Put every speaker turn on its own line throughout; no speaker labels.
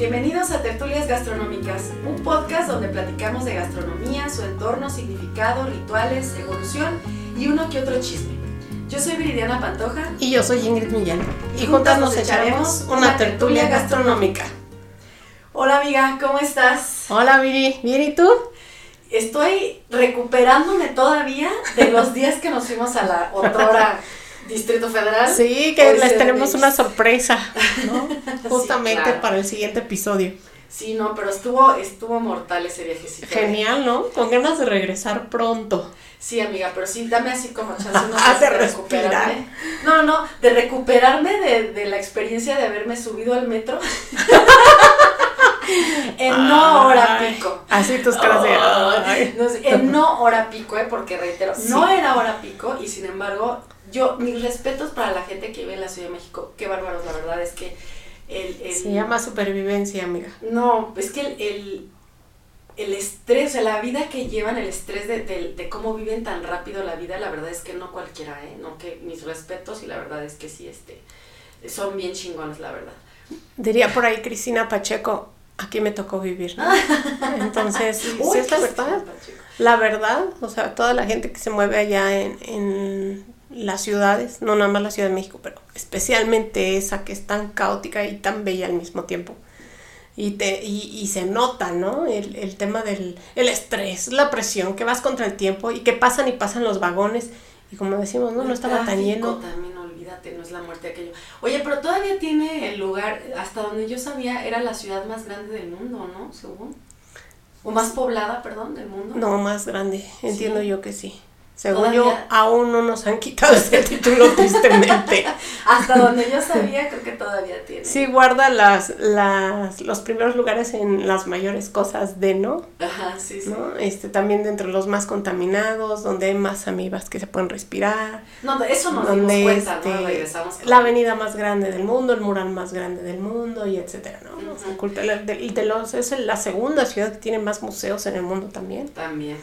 Bienvenidos a Tertulias Gastronómicas, un podcast donde platicamos de gastronomía, su entorno, significado, rituales, evolución y uno que otro chisme. Yo soy Viridiana Pantoja
Y yo soy Ingrid Millán. Y juntas nos echaremos una tertulia gastronómica.
Hola amiga, ¿cómo estás?
Hola Viri, ¿bien y tú?
Estoy recuperándome todavía de los días que nos fuimos a la otrora Distrito Federal.
Sí, que les tenemos una sorpresa, ¿no?
Sí,
Justamente
claro.
para el siguiente episodio.
Sí, no, pero estuvo, estuvo mortal ese viajecito.
Genial, ¿no? Con ganas de regresar pronto.
Sí, amiga, pero sí, dame así como chance unos
Ah, de
recuperarme. No, no, no, de recuperarme de, de la experiencia de haberme subido al metro. en no hora pico.
Así tus caras de.
No en no hora pico, ¿eh? porque reitero,
Sí.
no era hora pico y sin embargo, yo, mis respetos para la gente que vive en la Ciudad de México, qué bárbaros, la verdad es que el... el-
Se llama supervivencia, amiga.
No, es que el, el, el estrés, o sea, la vida que llevan, el estrés de, de- de cómo viven tan rápido la vida, la verdad es que no cualquiera, ¿eh? No, que mis respetos y la verdad es que sí, este, son bien chingones, la verdad.
Diría por ahí Cristina Pacheco, aquí me tocó vivir, ¿no? Entonces, sí,
Uy,
es la verdad. La verdad, o sea, toda la gente que se mueve allá en, en las ciudades, no nada más la Ciudad de México, pero especialmente esa que es tan caótica y tan bella al mismo tiempo. Y, te, y, y se nota, ¿no? El, el tema del el estrés, la presión, que vas contra el tiempo y que pasan y pasan los vagones. Y como decimos, no, no estaba tan lleno.
También, olvídate, no es la muerte aquello. Oye, pero todavía tiene el lugar, hasta donde yo sabía, era la ciudad más grande del mundo, ¿no? Según. O más poblada, perdón, del mundo.
No, más grande, entiendo
Sí.
yo que sí. Según yo, aún no nos han quitado ese título tristemente.
Hasta donde yo sabía, creo que todavía tiene.
Sí, guarda las, las, los primeros lugares en las mayores cosas de, ¿no?
Ajá, sí, sí.
¿no? Este, también dentro de los más contaminados, donde hay más amibas que se pueden respirar.
No, eso nos
donde
dimos cuenta, ¿no?
este,
Regresamos.
la avenida más grande del mundo, el mural más grande del mundo, y etcétera, ¿no? De, de los, es la segunda ciudad que tiene más museos en el mundo también.
También.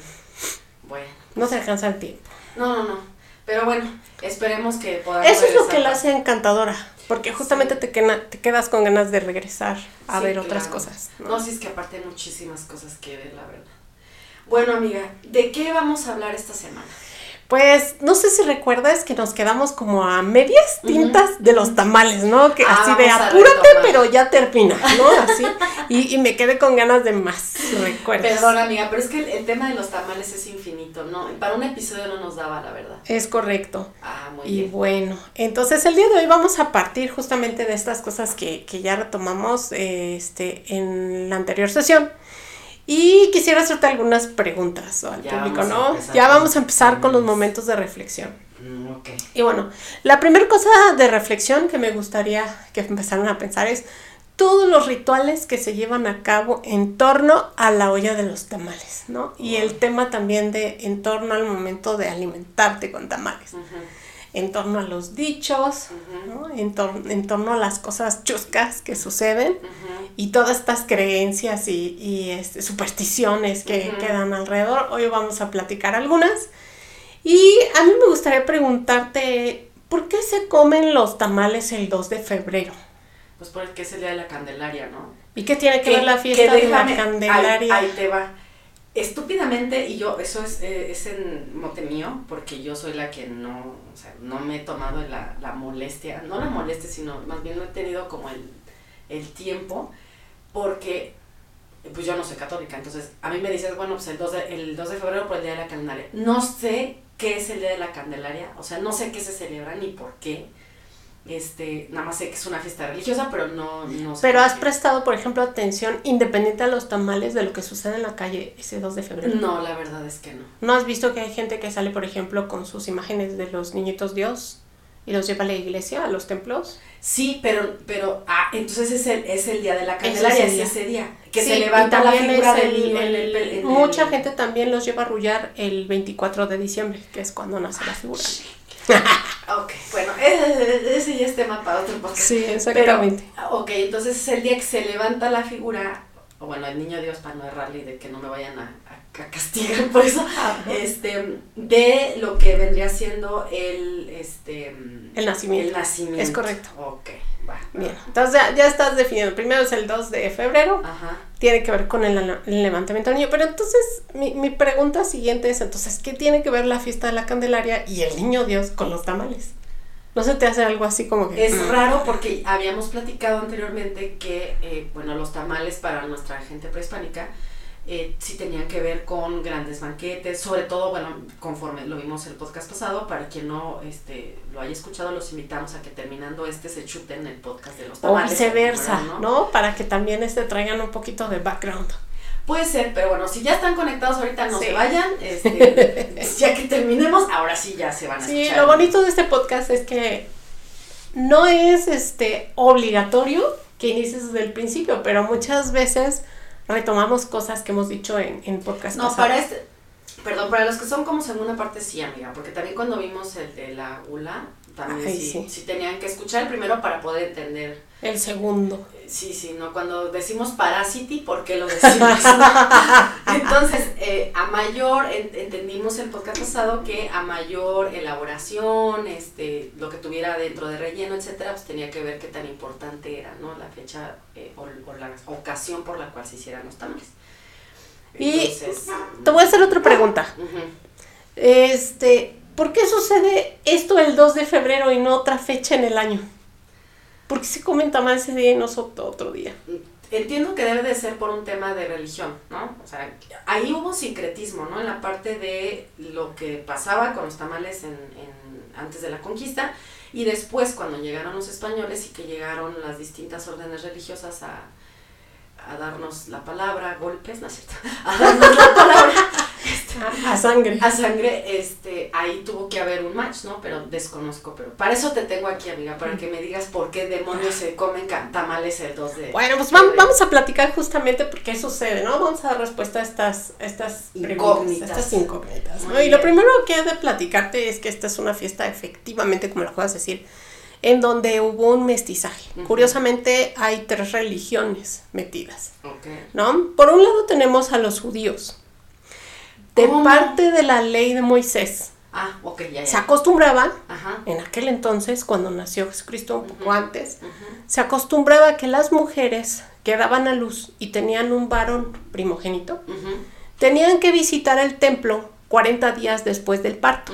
Bueno.
No se alcanza el tiempo.
No, no, no. Pero bueno, esperemos que podamos.
Eso es lo que la hace encantadora, porque justamente te, quena- te quedas con ganas de regresar a
Sí,
ver otras
claro.
cosas. ¿no?
No, sí, es que aparte hay muchísimas cosas que ver, la verdad. Bueno, amiga, ¿de qué vamos a hablar esta semana?
Pues no sé si recuerdas que nos quedamos como a medias tintas de los tamales, ¿no? Que
Ah,
así de apúrate, pero ya termina, ¿no? Así. Y, y me quedé con ganas de más, ¿recuerdas?
Perdón, amiga, pero es que el, el tema de los tamales es infinito, ¿no? Para un episodio no nos daba, la verdad.
Es correcto.
Ah, muy
Y
bien.
bueno, entonces el día de hoy vamos a partir justamente de estas cosas que, que ya retomamos eh, este, en la anterior sesión. Y quisiera hacerte algunas preguntas al
Ya
público, ¿no? Ya vamos a empezar con los momentos de reflexión.
Mm.
Y bueno, la primera cosa de reflexión que me gustaría que empezaran a pensar es todos los rituales que se llevan a cabo en torno a la olla de los tamales, ¿no? Y el tema también de en torno al momento de alimentarte con tamales, en torno a los dichos, ¿no? En, tor- en torno a las cosas chuscas que suceden y todas estas creencias y, y, este, supersticiones que quedan alrededor. Hoy vamos a platicar algunas. Y a mí me gustaría preguntarte, ¿por qué se comen los tamales el 2 de febrero?
Pues por el que es el día de la Candelaria, ¿no?
¿Y qué tiene que
Que-
ver la
que
fiesta de la Candelaria?
Ahí, ahí te va. Estúpidamente, y yo, eso es, eh, es en mote mío, porque yo soy la que no, o sea, no me he tomado la, la molestia, no la molestia, sino más bien no he tenido como el, el tiempo, porque pues yo no soy católica, entonces a mí me dices, bueno, pues el 2 de, el 2 de febrero por el Día de la Candelaria. No sé qué es el Día de la Candelaria, o sea, no sé qué se celebra ni por qué. Este, nada más sé que es una fiesta religiosa, pero no, no sé.
Pero has
qué.
prestado, por ejemplo, atención independiente a los tamales de lo que sucede en la calle ese 2 de febrero.
No, la verdad es que no.
¿No has visto que hay gente que sale, por ejemplo, con sus imágenes de los niñitos Dios y los lleva a la iglesia, a los templos.
Sí, pero, pero, ah, entonces es el, es el día de la Candelaria, es, ese día. Que
Sí,
se levanta la figura del
el-
niño en el,
el-
pel- en
Mucha gente también los lleva a arrullar el 24 de diciembre, que es cuando nace la figura.
Ok, bueno, ese, ese ya es tema para otro podcast.
Sí,
Pero,
exactamente.
ok, entonces es el día que se levanta la figura, o bueno, el niño Dios para no errarle y de que no me vayan a, a- castigar por eso, este, de lo que vendría siendo el, este,
El nacimiento.
el nacimiento.
Es correcto.
Ok.
Bien, entonces ya, ya estás definiendo. Primero es el 2 de febrero,
Ajá.
tiene que ver con el, el levantamiento del niño. Pero entonces, mi, mi pregunta siguiente es: entonces, ¿qué tiene que ver la fiesta de la Candelaria y el niño Dios con los tamales? ¿No se te hace algo así como que.?
Es
mm,
raro porque habíamos platicado anteriormente que, eh, bueno, los tamales para nuestra gente prehispánica eh, sí tenían que ver con grandes banquetes, sobre todo, bueno, conforme lo vimos el podcast pasado, para quien no este, lo haya escuchado, los invitamos a que terminando este se chuten el podcast de los
O
tamales.
viceversa,
¿verdad,
¿no? Para que también este traigan un poquito de background.
Puede ser, pero bueno, si ya están conectados ahorita, no
Sí.
se vayan. Este, ya que terminemos, ahora sí ya se van a
Sí,
escuchar.
lo bonito de este podcast es que no es este obligatorio que inicies desde el principio, pero muchas veces retomamos cosas que hemos dicho en, en podcast
No, para este, perdón, para los que son como segunda parte sí, amiga, porque también cuando vimos el de la ULA, también
Ay,
sí,
sí.
sí tenían que escuchar el primero para poder entender.
El segundo.
Eh, Sí, sí, no, cuando decimos parasiti, ¿por qué lo decimos? Entonces, eh, a mayor, en- entendimos el podcast pasado que a mayor elaboración, este, lo que tuviera dentro de relleno, etcétera, pues tenía que ver qué tan importante era, ¿no? La fecha eh, o, o la ocasión por la cual se hicieran los tamales.
Y
Entonces,
Te voy a hacer otra pregunta.
ujú.
Este, ¿por qué sucede esto el 2 de febrero y no otra fecha en el año? ¿Por qué se comenta mal ese día y no otro, otro día?
Entiendo que debe de ser por un tema de religión, ¿no? O sea, ahí hubo sincretismo, ¿no? En la parte de lo que pasaba con los tamales en, en- antes de la conquista y después cuando llegaron los españoles y que llegaron las distintas órdenes religiosas a, a darnos la palabra, golpes, ¿no es cierto? A darnos la palabra
A, a sangre.
a sangre, este, ahí tuvo que haber un match, ¿no? Pero desconozco, pero para eso te tengo aquí, amiga, para que me digas por qué demonios se comen tamales el 2 de
Bueno, pues vam- vamos a platicar justamente por qué sucede, ¿no? Vamos a dar respuesta a estas, estas
Incógnitas.
estas incógnitas. ¿no? Y lo primero que he de platicarte es que esta es una fiesta, efectivamente, como lo puedas decir, en donde hubo un mestizaje. Curiosamente, hay tres religiones metidas,
Ok.
¿no? Por un lado tenemos a los judíos. De
¿Cómo?
parte de la ley de Moisés,
Ah, ok, ya, ya.
se acostumbraba,
Ajá.
en aquel entonces, cuando nació Jesucristo, un poco antes, se acostumbraba que las mujeres que daban a luz y tenían un varón primogénito, tenían que visitar el templo 40 días después del parto.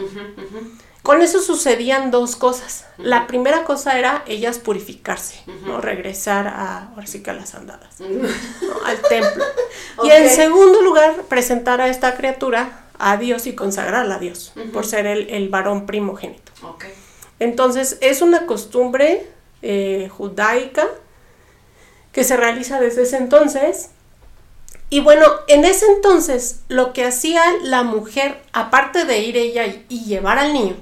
Con eso sucedían dos cosas. La primera cosa era ellas purificarse. ¿no? regresar a, ahora sí que a las andadas, al templo. Y en segundo lugar, presentar a esta criatura a Dios y consagrarla a Dios, por ser el, el varón primogénito. Entonces, es una costumbre eh, judaica que se realiza desde ese entonces. Y bueno, en ese entonces lo que hacía la mujer, aparte de ir ella y, y llevar al niño,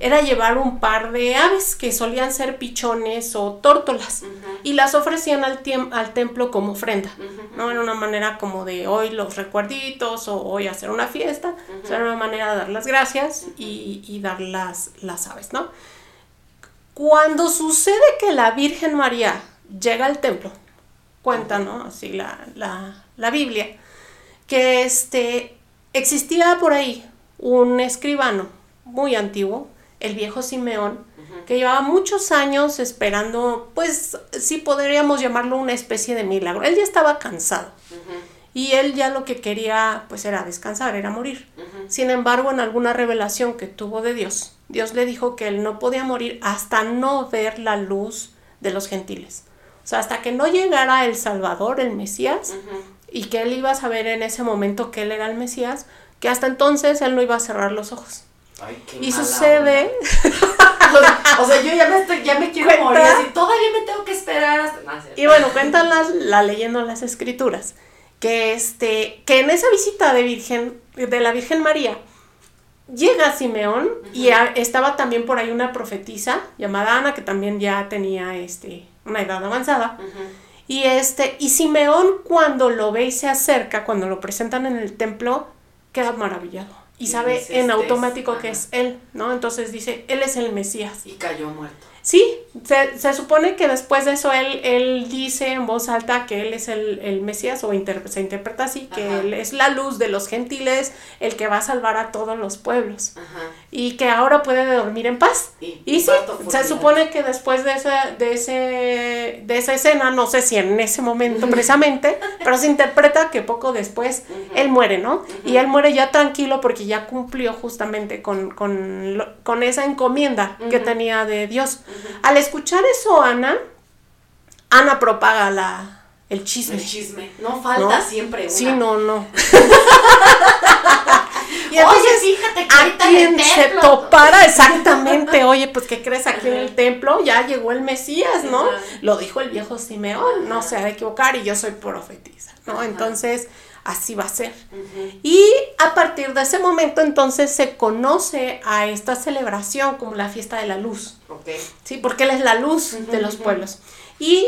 era llevar un par de aves que solían ser pichones o tórtolas y las ofrecían al, al templo como ofrenda. ¿no? Era una manera como de hoy los recuerditos o hoy hacer una fiesta. O sea, era una manera de dar las gracias y, y dar las, las aves, ¿no? Cuando sucede que la Virgen María llega al templo, cuenta, ¿no? Así la, la, la Biblia, que este, existía por ahí un escribano muy antiguo, el viejo Simeón, que llevaba muchos años esperando, pues sí podríamos llamarlo una especie de milagro. Él ya estaba cansado y él ya lo que quería pues era descansar, era morir. Sin embargo, en alguna revelación que tuvo de Dios, Dios le dijo que él no podía morir hasta no ver la luz de los gentiles. O sea, hasta que no llegara el Salvador, el Mesías, y que él iba a saber en ese momento que él era el Mesías, que hasta entonces él no iba a cerrar los ojos.
Ay, qué
Y
mala
sucede,
o sea, yo ya me estoy, ya me quiero morir así, todavía me tengo que esperar hasta. No,
y bueno, cuentan las- la leyenda en las escrituras, que, este, que en esa visita de, Virgen, de la Virgen María, llega Simeón y a- estaba también por ahí una profetisa llamada Ana que también ya tenía este una edad avanzada. Y este, y Simeón cuando lo ve y se acerca, cuando lo presentan en el templo, queda maravillado. Y
Y
sabe en
"Este es",
automático que es él, ¿no? Entonces dice, él es el Mesías.
Y cayó muerto.
Sí, se, se supone que después de eso él, él dice en voz alta que él es el, el Mesías, o inter- se interpreta así, que
Ajá.
él es la luz de los gentiles, el que va a salvar a todos los pueblos.
Ajá.
Y que ahora puede dormir en paz.
Y,
Y sí, se supone que después de esa, de ese, de esa escena, no sé si en ese momento precisamente, pero se interpreta que poco después él muere, ¿no? Y él muere ya tranquilo porque ya cumplió justamente con, con, con esa encomienda que tenía de Dios. Al escuchar eso, Ana, Ana propaga la, el chisme.
El chisme. No falta
¿no?
siempre una.
Sí, no, no. y
Oye,
entonces,
fíjate que
a
ahorita en el
quien se
templo.
topara exactamente, oye, pues ¿qué crees aquí en el templo? Ya llegó el Mesías, ¿no?
Ajá.
Lo dijo el viejo Simeón, no se ha de equivocar y yo soy profetisa, ¿no?
Ajá.
Entonces, así va a ser. Y a partir de ese momento entonces se conoce a esta celebración como la fiesta de la luz.
Ok.
Sí, porque él es la luz de los pueblos. Y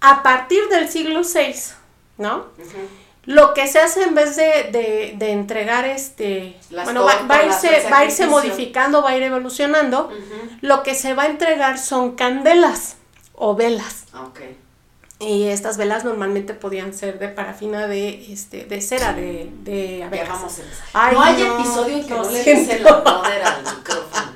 a partir del siglo VI, ¿no? Lo que se hace en vez de, de- de entregar este...
Las
bueno, va, irse, va a irse modificando, va a ir evolucionando. Lo que se va a entregar son candelas o velas.
Ah, Ok.
Y estas velas normalmente podían ser de parafina de, este, de cera, de, de abejas. Ay,
no hay episodio en que no le des el poder al micrófono.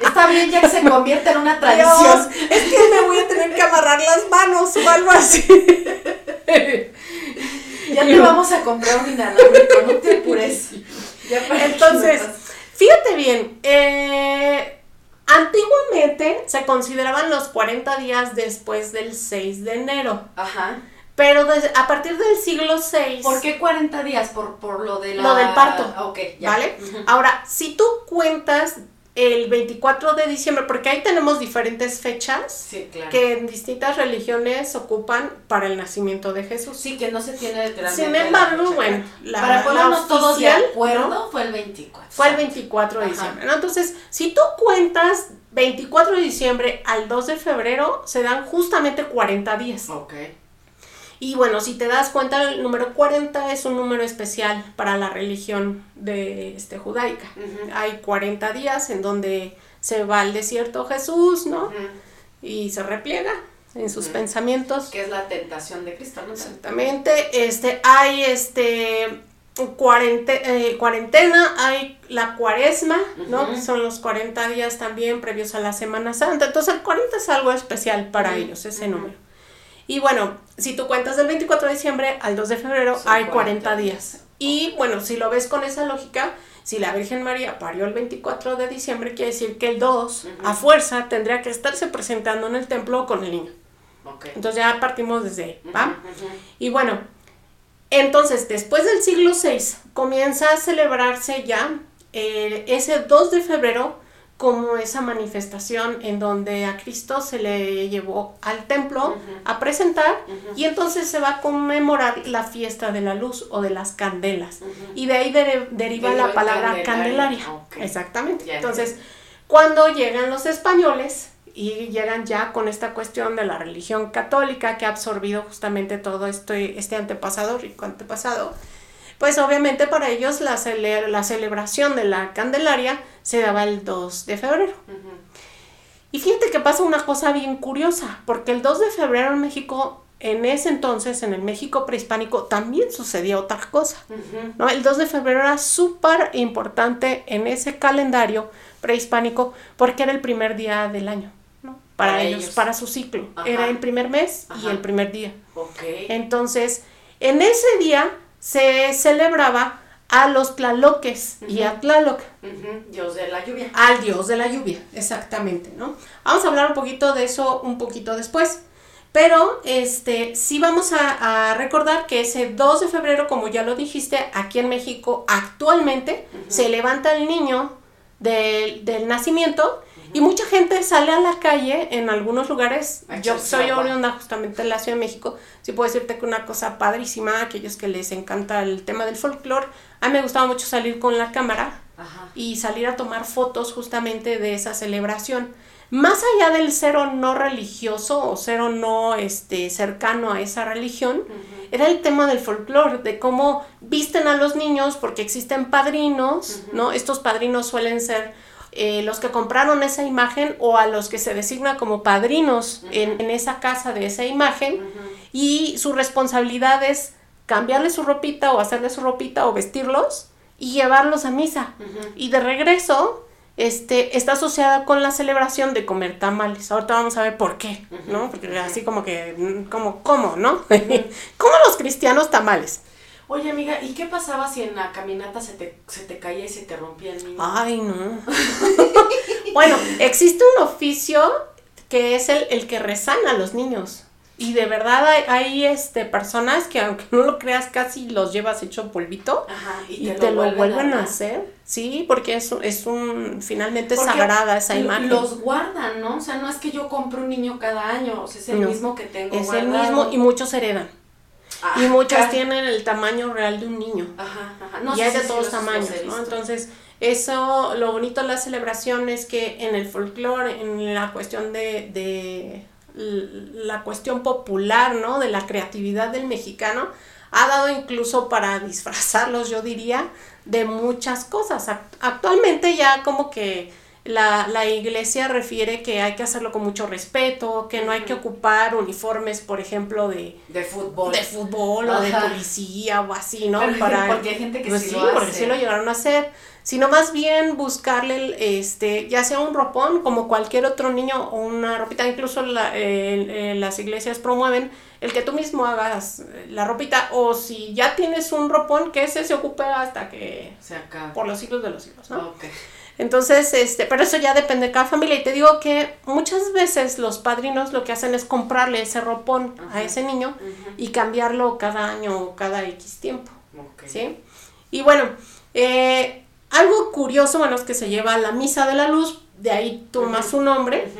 Está bien ya que se convierte en una
Dios,
tradición.
es que me voy a tener que amarrar las manos o algo así.
Ya te vamos a comprar un inalámbrico, no te apures. Ya para que
Entonces, fíjate bien, eh, antiguamente se consideraban los 40 días después del 6 de enero,
Ajá.
pero des- a partir del siglo VI,
¿Por qué 40 días? Por, por lo de la...
Lo del parto.
Ok, ya.
¿vale? Ahora, si tú cuentas el 24 de diciembre, porque ahí tenemos diferentes fechas
Sí, claro.
que en distintas religiones ocupan para el nacimiento de Jesús.
Sí, que no se tiene literalmente
Sin embargo, bueno, la,
Para ponernos todos de
oficial,
acuerdo,
¿no?
fue el 24.
Fue el 24 de
Ajá.
diciembre, ¿no? Entonces, si tú cuentas 24 de diciembre al 2 de febrero, se dan justamente 40 días.
Ok.
Y bueno, si te das cuenta, el número 40 es un número especial para la religión de este, judaica. Hay 40 días en donde se va al desierto Jesús, ¿no? Y se repliega en sus pensamientos.
Que es la tentación de Cristo, ¿no?
Exactamente, este, hay este cuarente- eh, cuarentena, hay la cuaresma, ¿no? Que son los 40 días también previos a la Semana Santa. Entonces el 40 es algo especial para ellos, ese número. Y bueno, si tú cuentas del 24 de diciembre al 2 de febrero,
Son
hay
40
40 días. Y bueno, si lo ves con esa lógica, si la Virgen María parió el 24 de diciembre, quiere decir que el 2,
Ujú.
a fuerza, tendría que estarse presentando en el templo con el niño.
Ok.
Entonces ya partimos desde ahí, ¿va?
Ujú, ujú.
Y bueno, entonces después del siglo VI comienza a celebrarse ya eh, ese 2 de febrero como esa manifestación en donde a Cristo se le llevó al templo a presentar y entonces se va a conmemorar la fiesta de la luz o de las candelas. Y de ahí deriva la palabra
candelaria.
Exactamente.
Ya
Entonces, cuando llegan los españoles y llegan ya con esta cuestión de la religión católica que ha absorbido justamente todo este, este antepasado, rico antepasado, pues obviamente para ellos la, cele- la celebración de la Candelaria se daba el 2 de febrero. Y fíjate que pasa una cosa bien curiosa, porque el 2 de febrero en México, en ese entonces, en el México prehispánico, también sucedía otra cosa. ¿no? El 2 de febrero era súper importante en ese calendario prehispánico porque era el primer día del año, ¿no? Para,
Para
ellos,
ellos.
para su ciclo.
Ajá.
Era el primer mes y el primer día.
Ok.
Entonces, en ese día se celebraba a los tlaloques y a Tlaloc.
Dios de la lluvia.
al dios de la lluvia, exactamente, ¿no? Vamos a hablar un poquito de eso un poquito después. Pero este sí vamos a, a recordar que ese 2 de febrero, como ya lo dijiste, aquí en México actualmente se levanta el niño del, del nacimiento y mucha gente sale a la calle en algunos lugares. Yo soy oriunda justamente de la Ciudad de México. Sí puedo decirte que una cosa padrísima, aquellos que les encanta el tema del folclore, a mí me gustaba mucho salir con la cámara y salir a tomar fotos justamente de esa celebración. Más allá del cero no religioso o cero no este, cercano a esa religión, era el tema del folclore, de cómo visten a los niños porque existen padrinos, ¿no? Estos padrinos suelen ser eh, los que compraron esa imagen o a los que se designa como padrinos en, esa casa de esa imagen y su responsabilidad es cambiarle su ropita o hacerle su ropita o vestirlos y llevarlos a misa. Y de regreso, este, está asociada con la celebración de comer tamales. Ahorita vamos a ver por qué, ¿no? Porque así como que, como, ¿cómo, no? ¿Cómo los cristianos tamales?
Oye, amiga, ¿y qué pasaba si en la caminata se te, se te caía y se te rompía el niño?
Ay, no. bueno, existe un oficio que es el, el que resana a los niños. Y de verdad hay, este, personas que aunque no lo creas casi los llevas hecho polvito y, te, lo, vuelven a, hacer. Sí, porque es, es un, finalmente sagrada esa imagen.
Los guardan, ¿no? O sea, no es que yo compre un niño cada año, o sea, es el mismo que tengo
Es el mismo y muchos heredan. Y ah, muchos tienen el tamaño real de un niño. Ajá, ajá. No, y hay de todos tamaños, ¿no? Entonces, eso, lo bonito de la celebración es que en el folclore, en la cuestión de, de la cuestión popular, ¿no? De la creatividad del mexicano, ha dado incluso para disfrazarlos, yo diría, de muchas cosas. Actualmente ya como que la, la, iglesia refiere que hay que hacerlo con mucho respeto, que no hay que ocupar uniformes, por ejemplo, de,
de fútbol,
de fútbol o de policía o así, ¿no?
Para, porque hay gente que
pues sí, lo porque sí lo llegaron a hacer. Sino más bien buscarle, este, ya sea un ropón, como cualquier otro niño, o una ropita, incluso las iglesias promueven el que tú mismo hagas la ropita, o si ya tienes un ropón, que ese se ocupe hasta que,
se acabe.
por los siglos de los siglos, ¿no? Entonces, este, pero eso ya depende de cada familia. Y te digo que muchas veces los padrinos lo que hacen es comprarle ese ropón a ese niño y cambiarlo cada año o cada X tiempo. ¿Sí? Y bueno, eh, algo curioso, bueno, es que se lleva la misa de la luz, de ahí toma su nombre.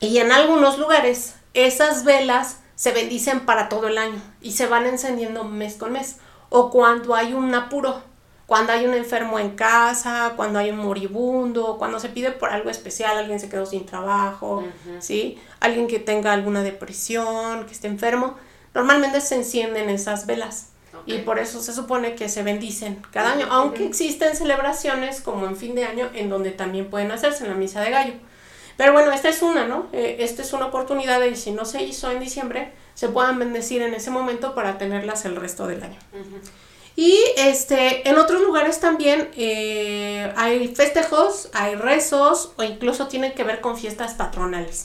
Y en algunos lugares esas velas se bendicen para todo el año y se van encendiendo mes con mes. O cuando hay un apuro, cuando hay un enfermo en casa, cuando hay un moribundo, cuando se pide por algo especial, alguien se quedó sin trabajo, ¿sí? Alguien que tenga alguna depresión, que esté enfermo, normalmente se encienden esas velas. Y por eso se supone que se bendicen cada año, aunque existen celebraciones como en fin de año en donde también pueden hacerse en la misa de gallo. Pero bueno, esta es una, ¿no? Eh, esta es una oportunidad de si no se hizo en diciembre, se puedan bendecir en ese momento para tenerlas el resto del año. Y este, en otros lugares también eh, hay festejos, hay rezos o incluso tienen que ver con fiestas patronales.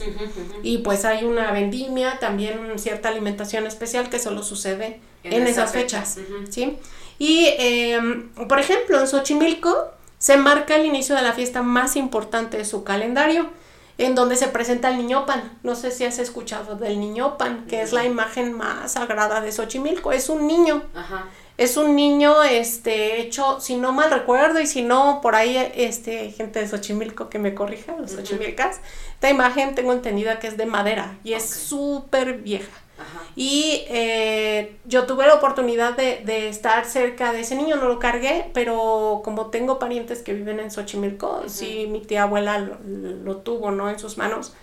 Y pues hay una vendimia, también cierta alimentación especial que solo sucede en, esas fechas. ¿sí? Y em, por ejemplo, en Xochimilco se marca el inicio de la fiesta más importante de su calendario, en donde se presenta el niño pan. No sé si has escuchado del niño pan, que es la imagen más sagrada de Xochimilco. Es un niño. Ajá es un niño este hecho, si no mal recuerdo y si no por ahí este gente de Xochimilco que me corrija, los Xochimilcas, esta imagen tengo entendida que es de madera y es súper vieja. Y eh, yo tuve la oportunidad de, estar cerca de ese niño, no lo cargué, pero como tengo parientes que viven en Xochimilco, sí, mi tía abuela lo, lo, tuvo, ¿no? En sus manos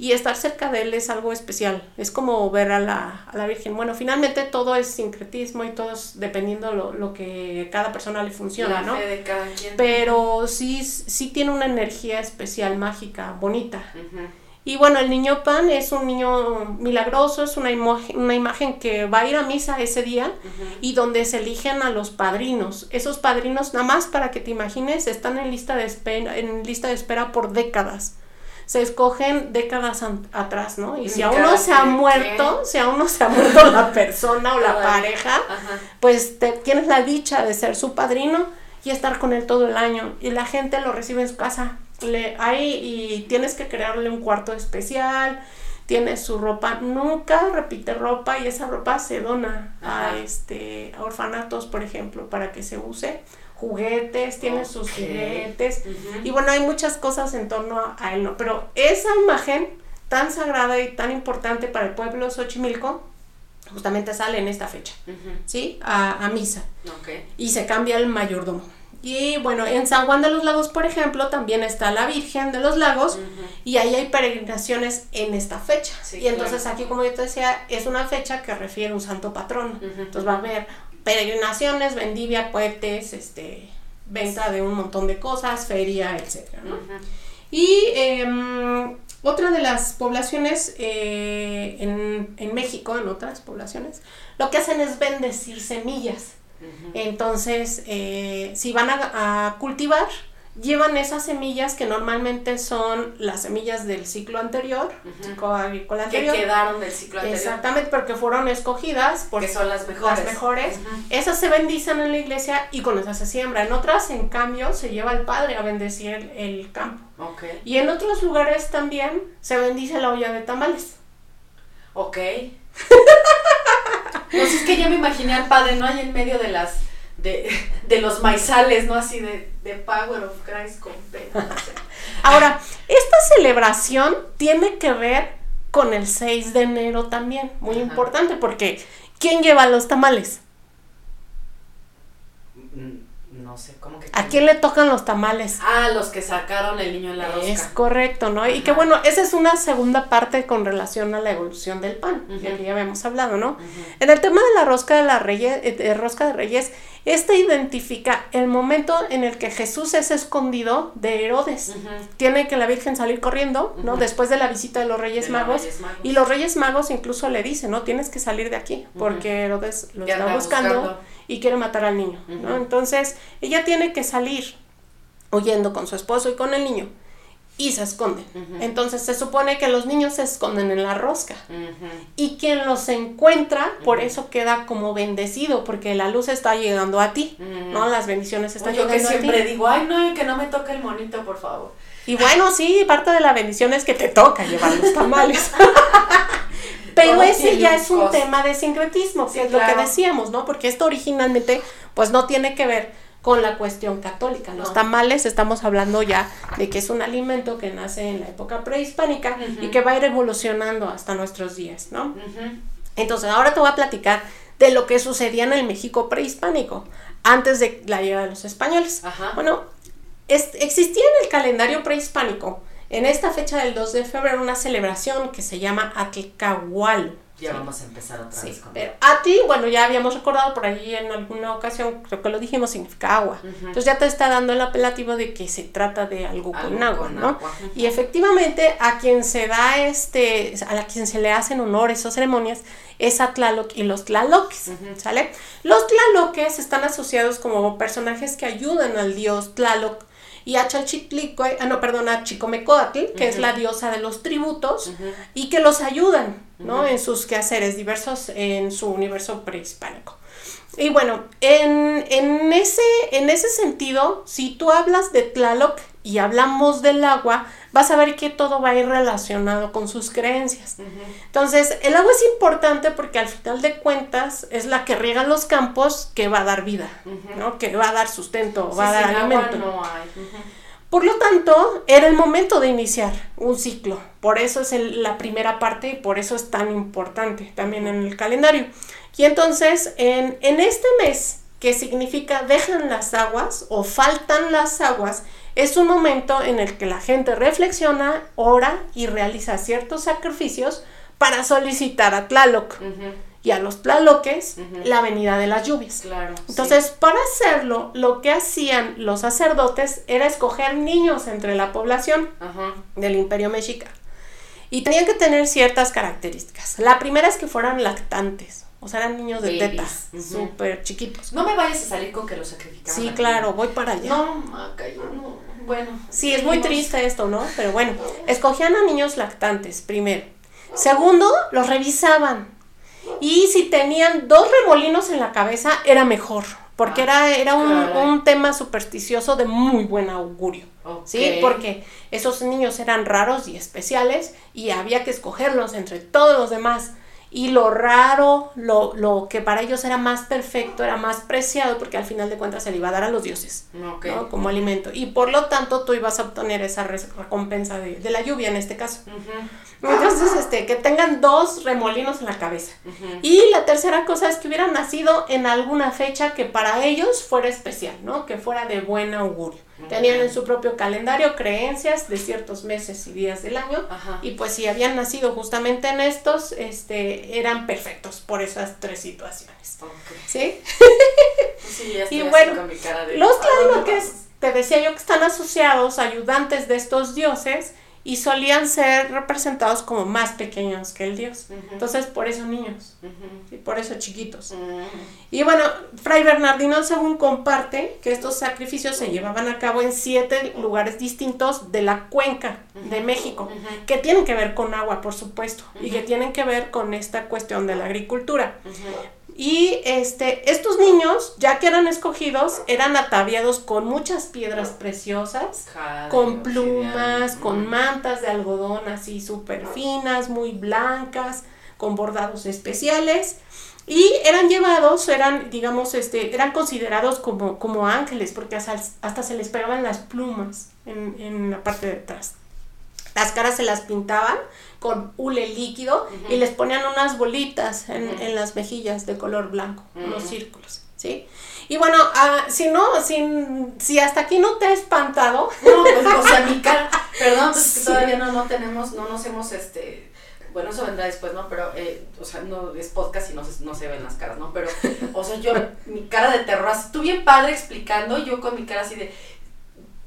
y estar cerca de él es algo especial. Es como ver a la, a la Virgen. Bueno, finalmente todo es sincretismo y todo es dependiendo lo, lo que cada persona le funciona, ¿no?
de cada quien.
Pero sí, sí tiene una energía especial, mágica, bonita. Y bueno, el niño pan es un niño milagroso, es una, imagen, una imagen que va a ir a misa ese día y donde se eligen a los padrinos. Esos padrinos, nada más para que te imagines, están en lista de espera, en lista de espera por décadas se escogen décadas atrás, ¿no? Y si aún no se ha muerto, si aún no se ha muerto la persona o la pareja, pues te, tienes la dicha de ser su padrino y estar con él todo el año. Y la gente lo recibe en su casa. Le, ahí y tienes que crearle un cuarto especial, tiene su ropa, nunca repite ropa y esa ropa se dona a este a orfanatos, por ejemplo, para que se use juguetes, tiene sus juguetes. Y bueno, hay muchas cosas en torno a, él, ¿no? Pero esa imagen tan sagrada y tan importante para el pueblo Xochimilco, justamente sale en esta fecha, ¿sí? A, misa. Y se cambia el mayordomo. Y bueno, en San Juan de los Lagos, por ejemplo, también está la Virgen de los Lagos y ahí hay peregrinaciones en esta fecha. y entonces aquí, como yo te decía, es una fecha que refiere a un santo patrón. Entonces va a haber peregrinaciones, vendivia, puentes, este, venta de un montón de cosas, feria, etc. Y em, otra de las poblaciones eh, en, en México, en otras poblaciones, lo que hacen es bendecir semillas. Entonces, eh, si van a, cultivar, llevan esas semillas que normalmente son las semillas del ciclo anterior, ciclo
agrícola anterior. Que quedaron del ciclo anterior.
Exactamente, porque fueron escogidas.
Porque son las mejores.
Las mejores. Esas se bendicen en la iglesia y con esas se siembra. En otras, en cambio, se lleva al padre a bendecir el, campo. Y en otros lugares también se bendice la olla de tamales.
Ok. Si es que ya me imaginé al padre, ¿no? Hay en medio de las, de, los maizales, ¿no? Así de, de Power of Christ con
Ahora, esta celebración tiene que ver con el 6 de enero también, muy importante, porque ¿quién lleva los tamales?
no sé, ¿cómo que?
¿A quién le tocan los tamales?
Ah, los que sacaron el niño en la rosca.
Es correcto, ¿no? Y que bueno, esa es una segunda parte con relación a la evolución del pan, que ya habíamos hablado, ¿no? En el tema de la rosca de la reyes, eh, rosca de reyes, este identifica el momento en el que Jesús es escondido de Herodes. Tiene que la Virgen salir corriendo, ¿no? Después de la visita de los Reyes, Magos, Y los Reyes Magos incluso le dicen, ¿no? Tienes que salir de aquí, porque Herodes lo está buscando y quiere matar al niño, ¿no? Entonces, ella tiene que salir huyendo con su esposo y con el niño y se esconden. Entonces se supone que los niños se esconden en la rosca. Y quien los encuentra, por eso queda como bendecido, porque la luz está llegando a ti, ¿no? Las bendiciones están llegando a ti.
Yo que siempre digo, ay, no, que no me toque el monito, por favor.
Y bueno, sí, parte de la bendición es que te toca llevar los tamales. Pero ese ya es un tema de sincretismo, que es lo que decíamos, ¿no? Porque esto originalmente, pues no tiene que ver con la cuestión católica. Los tamales estamos hablando ya de que es un alimento que nace en la época prehispánica y que va a ir evolucionando hasta nuestros días, ¿no? Entonces, ahora te voy a platicar de lo que sucedía en el México prehispánico antes de la llegada de los españoles. Bueno, existía en el calendario prehispánico en esta fecha del 2 de febrero una celebración que se llama Atlicahual.
Ya vamos a empezar otra vez con
pero Ati, bueno, ya habíamos recordado por ahí en alguna ocasión, creo que lo dijimos, significa agua. Entonces ya te está dando el apelativo de que se trata de algo, con agua, ¿no? Y efectivamente a quien se da este, a quien se le hacen honores o ceremonias es a Tlaloc y los Tlaloques, ¿sale? Los Tlaloques están asociados como personajes que ayudan al dios Tlaloc y a Chalchitlicue, ah, no, perdón, a Chicomecoatl, que es la diosa de los tributos, y que los ayudan, ¿no? En sus quehaceres diversos en su universo prehispánico. Y bueno, en, en, ese, en ese sentido, si tú hablas de Tlaloc y hablamos del agua, vas a ver que todo va a ir relacionado con sus creencias. Entonces, el agua es importante porque al final de cuentas es la que riega los campos que va a dar vida, ¿no? Que va a dar sustento, va a dar alimento. Por lo tanto, era el momento de iniciar un ciclo. Por eso es la primera parte y por eso es tan importante también en el calendario. Y entonces, en, este mes, que significa dejan las aguas o faltan las aguas, es un momento en el que la gente reflexiona, ora y realiza ciertos sacrificios para solicitar a Tlaloc y a los Tlaloques la venida de las lluvias. Entonces, para hacerlo, lo que hacían los sacerdotes era escoger niños entre la población del imperio mexica. Y tenían que tener ciertas características. La primera es que fueran lactantes. O sea, eran niños de teta, súper chiquitos.
No me vayas a salir con que los sacrificaban.
Sí, claro, voy para allá.
No, no, bueno.
Sí, es muy triste esto, ¿no? Pero bueno, escogían a niños lactantes, primero. Segundo, los revisaban. Y si tenían dos remolinos en la cabeza, era mejor. Porque ah, era, era un, tema supersticioso de muy buen augurio. ¿Sí? Porque esos niños eran raros y especiales y había que escogerlos entre todos los demás. Y lo raro, lo, lo, que para ellos era más perfecto, era más preciado, porque al final de cuentas se le iba a dar a los dioses, ¿no? Como alimento. Y por lo tanto tú ibas a obtener esa recompensa de, de la lluvia en este caso. Entonces, este, que tengan dos remolinos en la cabeza. Y la tercera cosa es que hubieran nacido en alguna fecha que para ellos fuera especial, ¿no? Que fuera de buen augurio. Tenían en su propio calendario creencias de ciertos meses y días del año. Y pues si habían nacido justamente en estos, este, eran perfectos por esas tres situaciones. ¿Sí?
sí ya
y bueno, los Tlaloques, te decía yo que están asociados, ayudantes de estos dioses, y solían ser representados como más pequeños que el dios. Entonces, por eso niños, y por eso chiquitos. Y bueno, Fray Bernardino según comparte que estos sacrificios se llevaban a cabo en siete lugares distintos de la cuenca de México, que tienen que ver con agua, por supuesto, y que tienen que ver con esta cuestión de la agricultura. Y este, estos niños, ya que eran escogidos, eran ataviados con muchas piedras preciosas, con plumas, con mantas de algodón así súper finas, muy blancas, con bordados especiales. Y eran llevados, eran, digamos, este, eran considerados como, como ángeles, porque hasta, hasta se les pegaban las plumas en, en la parte de atrás. Las caras se las pintaban con hule líquido y les ponían unas bolitas en, las mejillas de color blanco, unos círculos, ¿sí? Y bueno, ah, si no, si, si hasta aquí no te ha espantado.
No, pues, o sea, mi cara, perdón, pues que todavía no, no tenemos, no nos hemos, este, bueno, eso vendrá después, ¿no? Pero, eh, o sea, no es podcast y no se, no se ven las caras, ¿no? Pero, o sea, yo, mi cara de terror, así, tú bien padre explicando, yo con mi cara así de,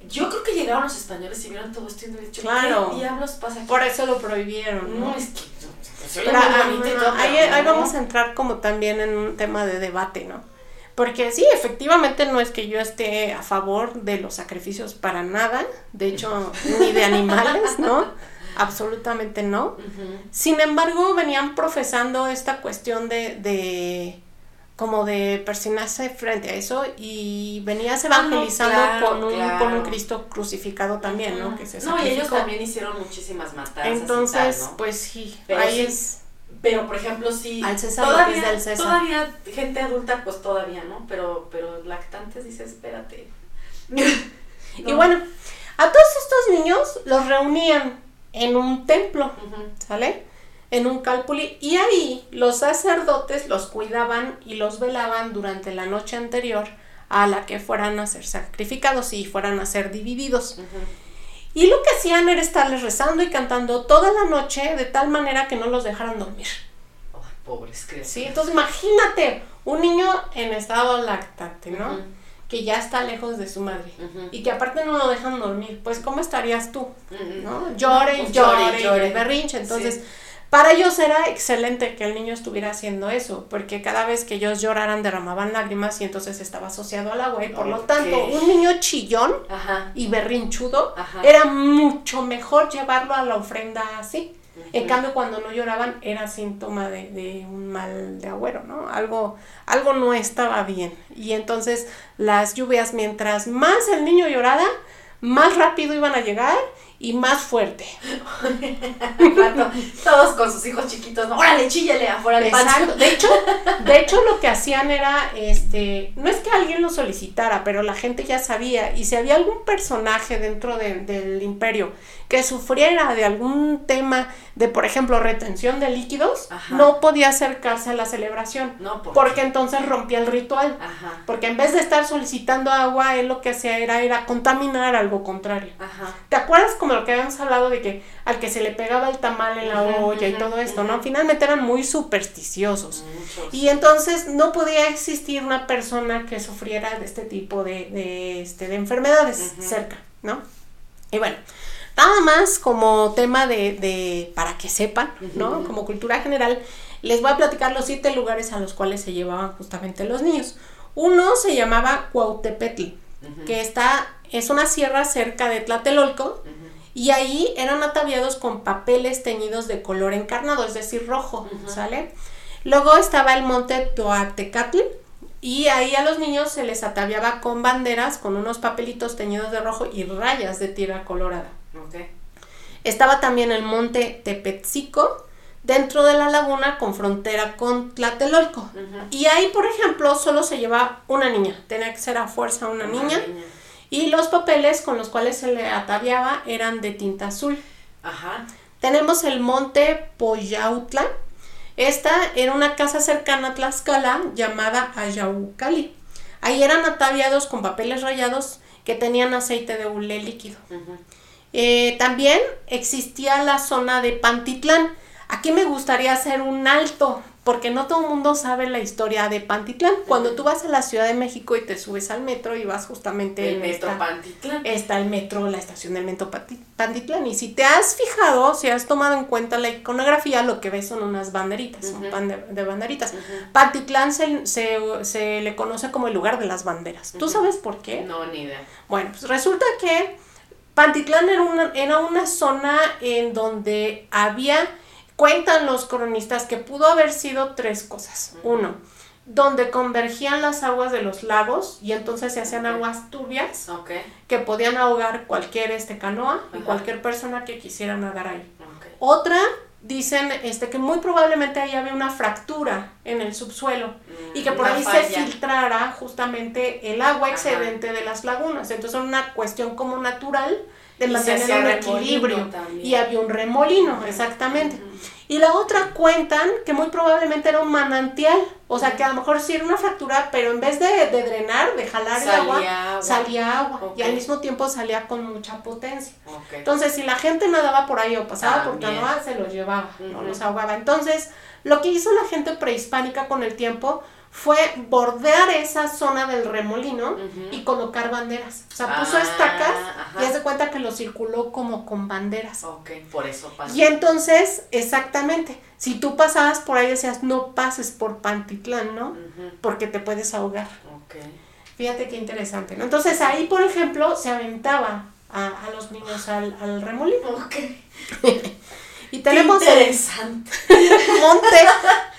yo creo que llegaron los españoles y vieron todo esto y han dicho, claro. ¿qué diablos pasa aquí?
Por eso lo prohibieron.
No, es que...
Pero, ah, ahí, ahí vamos a entrar como también en un tema de debate, ¿no? Porque sí, efectivamente no es que yo esté a favor de los sacrificios para nada, de hecho, ni de animales, ¿no? Absolutamente no. Sin embargo, venían profesando esta cuestión de, de como de persinarse frente a eso y venías ah, evangelizando con, un, con un Cristo crucificado también, ¿no? Que
se no, y ellos también hicieron muchísimas matanzas.
Entonces, pues sí, pero ahí es...
Pero, por ejemplo, sí...
Al César
todavía,
del César.
Todavía, gente adulta, pues todavía, ¿no? Pero, pero lactantes dice, espérate.
Y bueno, a todos estos niños los reunían en un templo, ¿sale? En un calpuli y ahí los sacerdotes los cuidaban y los velaban durante la noche anterior a la que fueran a ser sacrificados y fueran a ser divididos. Y lo que hacían era estarles rezando y cantando toda la noche de tal manera que no los dejaran dormir.
pobres
Sí, entonces imagínate un niño en estado lactante, ¿no? Que ya está lejos de su madre y que aparte no lo dejan dormir. Pues, ¿cómo estarías tú? ¿No? Llore pues llore, llore, berrinche. Entonces, para ellos era excelente que el niño estuviera haciendo eso, porque cada vez que ellos lloraran derramaban lágrimas y entonces estaba asociado al agua y por lo tanto un niño chillón y berrinchudo era mucho mejor llevarlo a la ofrenda así. En cambio, cuando no lloraban era síntoma de, de, un mal de agüero, ¿no? Algo, algo no estaba bien. Y entonces las lluvias, mientras más el niño llorara, más rápido iban a llegar y más fuerte.
Todos con sus hijos chiquitos, ¿no? órale, chíllale afuera del Exacto.
De hecho, de hecho, lo que hacían era, este, no es que alguien lo solicitara, pero la gente ya sabía, y si había algún personaje dentro del imperio que sufriera de algún tema de, por ejemplo, retención de líquidos, no podía acercarse a la celebración, no, porque entonces rompía el ritual, porque en vez de estar solicitando agua, él lo que hacía era, era contaminar algo contrario. ¿Te acuerdas como lo que habíamos hablado de que al que se le pegaba el tamal en la olla y todo esto, ¿no? Finalmente eran muy supersticiosos. Y entonces no podía existir una persona que sufriera de este tipo de, de, este, de enfermedades cerca, ¿no? Y bueno, Nada más como tema de, de para que sepan, ¿no? Como cultura general, les voy a platicar los siete lugares a los cuales se llevaban justamente los niños. Uno se llamaba Cuautepetl, que está, es una sierra cerca de Tlatelolco, y ahí eran ataviados con papeles teñidos de color encarnado, es decir, rojo, ¿sale? Luego estaba el monte Toatecatl, y ahí a los niños se les ataviaba con banderas, con unos papelitos teñidos de rojo y rayas de tira colorada. Estaba también el monte Tepetzico, dentro de la laguna con frontera con Tlatelolco. Y ahí, por ejemplo, solo se lleva una niña, tenía que ser a fuerza una, niña, Y los papeles con los cuales se le ataviaba eran de tinta azul. Ajá. Tenemos el monte Poyautla. Esta era una casa cercana a Tlaxcala llamada Ayaucali. Ahí eran ataviados con papeles rayados que tenían aceite de hule líquido. Eh, también existía la zona de Pantitlán. Aquí me gustaría hacer un alto, porque no todo el mundo sabe la historia de Pantitlán. Cuando tú vas a la Ciudad de México y te subes al metro y vas justamente
el metro Pantitlán.
Está el metro, la estación del metro Pantitlán. Y si te has fijado, si has tomado en cuenta la iconografía, lo que ves son unas banderitas, un pan de, banderitas. Pantitlán se, se, le conoce como el lugar de las banderas. ¿Tú sabes por qué?
No, ni idea.
Bueno, pues resulta que Pantitlán era una, era una zona en donde había, cuentan los cronistas que pudo haber sido tres cosas. Uno, donde convergían las aguas de los lagos y entonces se hacían aguas turbias que podían ahogar cualquier este canoa y cualquier persona que quisiera nadar ahí. Otra dicen este, que muy probablemente ahí había una fractura en el subsuelo y que por ahí se filtrara justamente el agua excedente de las lagunas. Entonces era una cuestión como natural de mantener un equilibrio. Y había un remolino, exactamente. Y la otra cuentan que muy probablemente era un manantial, o sea que a lo mejor sí era una fractura, pero en vez de, drenar, de jalar el agua, salía agua. y al mismo tiempo salía con mucha potencia. Entonces, si la gente nadaba por ahí o pasaba por canoa, se los llevaba, no los ahogaba. Entonces, lo que hizo la gente prehispánica con el tiempo fue bordear esa zona del remolino y colocar banderas. O sea, puso ah, estacas y hace cuenta que lo circuló como con banderas.
Ok, por eso
pasó. Y entonces, exactamente, si tú pasabas por ahí decías, no pases por Pantitlán, ¿no? Porque te puedes ahogar. Ok. Fíjate qué interesante, ¿no? Entonces ahí, por ejemplo, se aventaba a, los niños al, al remolino.
Ok.
y tenemos
interesante.
el monte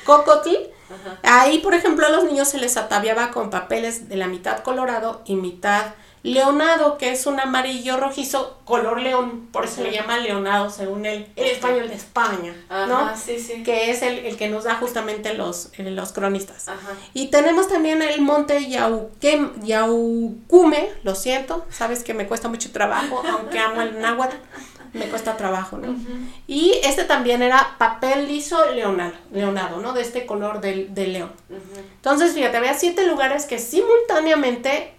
Cocotl Ahí, por ejemplo, a los niños se les ataviaba con papeles de la mitad colorado y mitad leonado, que es un amarillo rojizo color león, por eso se le llama leonado según el, el español de España, ¿no?
Sí, sí.
Que es el, que nos da justamente los, eh, los cronistas. Y tenemos también el monte Yauquem, Yaucume, lo siento, sabes que me cuesta mucho trabajo, aunque amo el náhuatl me cuesta trabajo, ¿no? Y este también era papel liso leonado, leonado ¿no? De este color del, león. Entonces, fíjate, había siete lugares que simultáneamente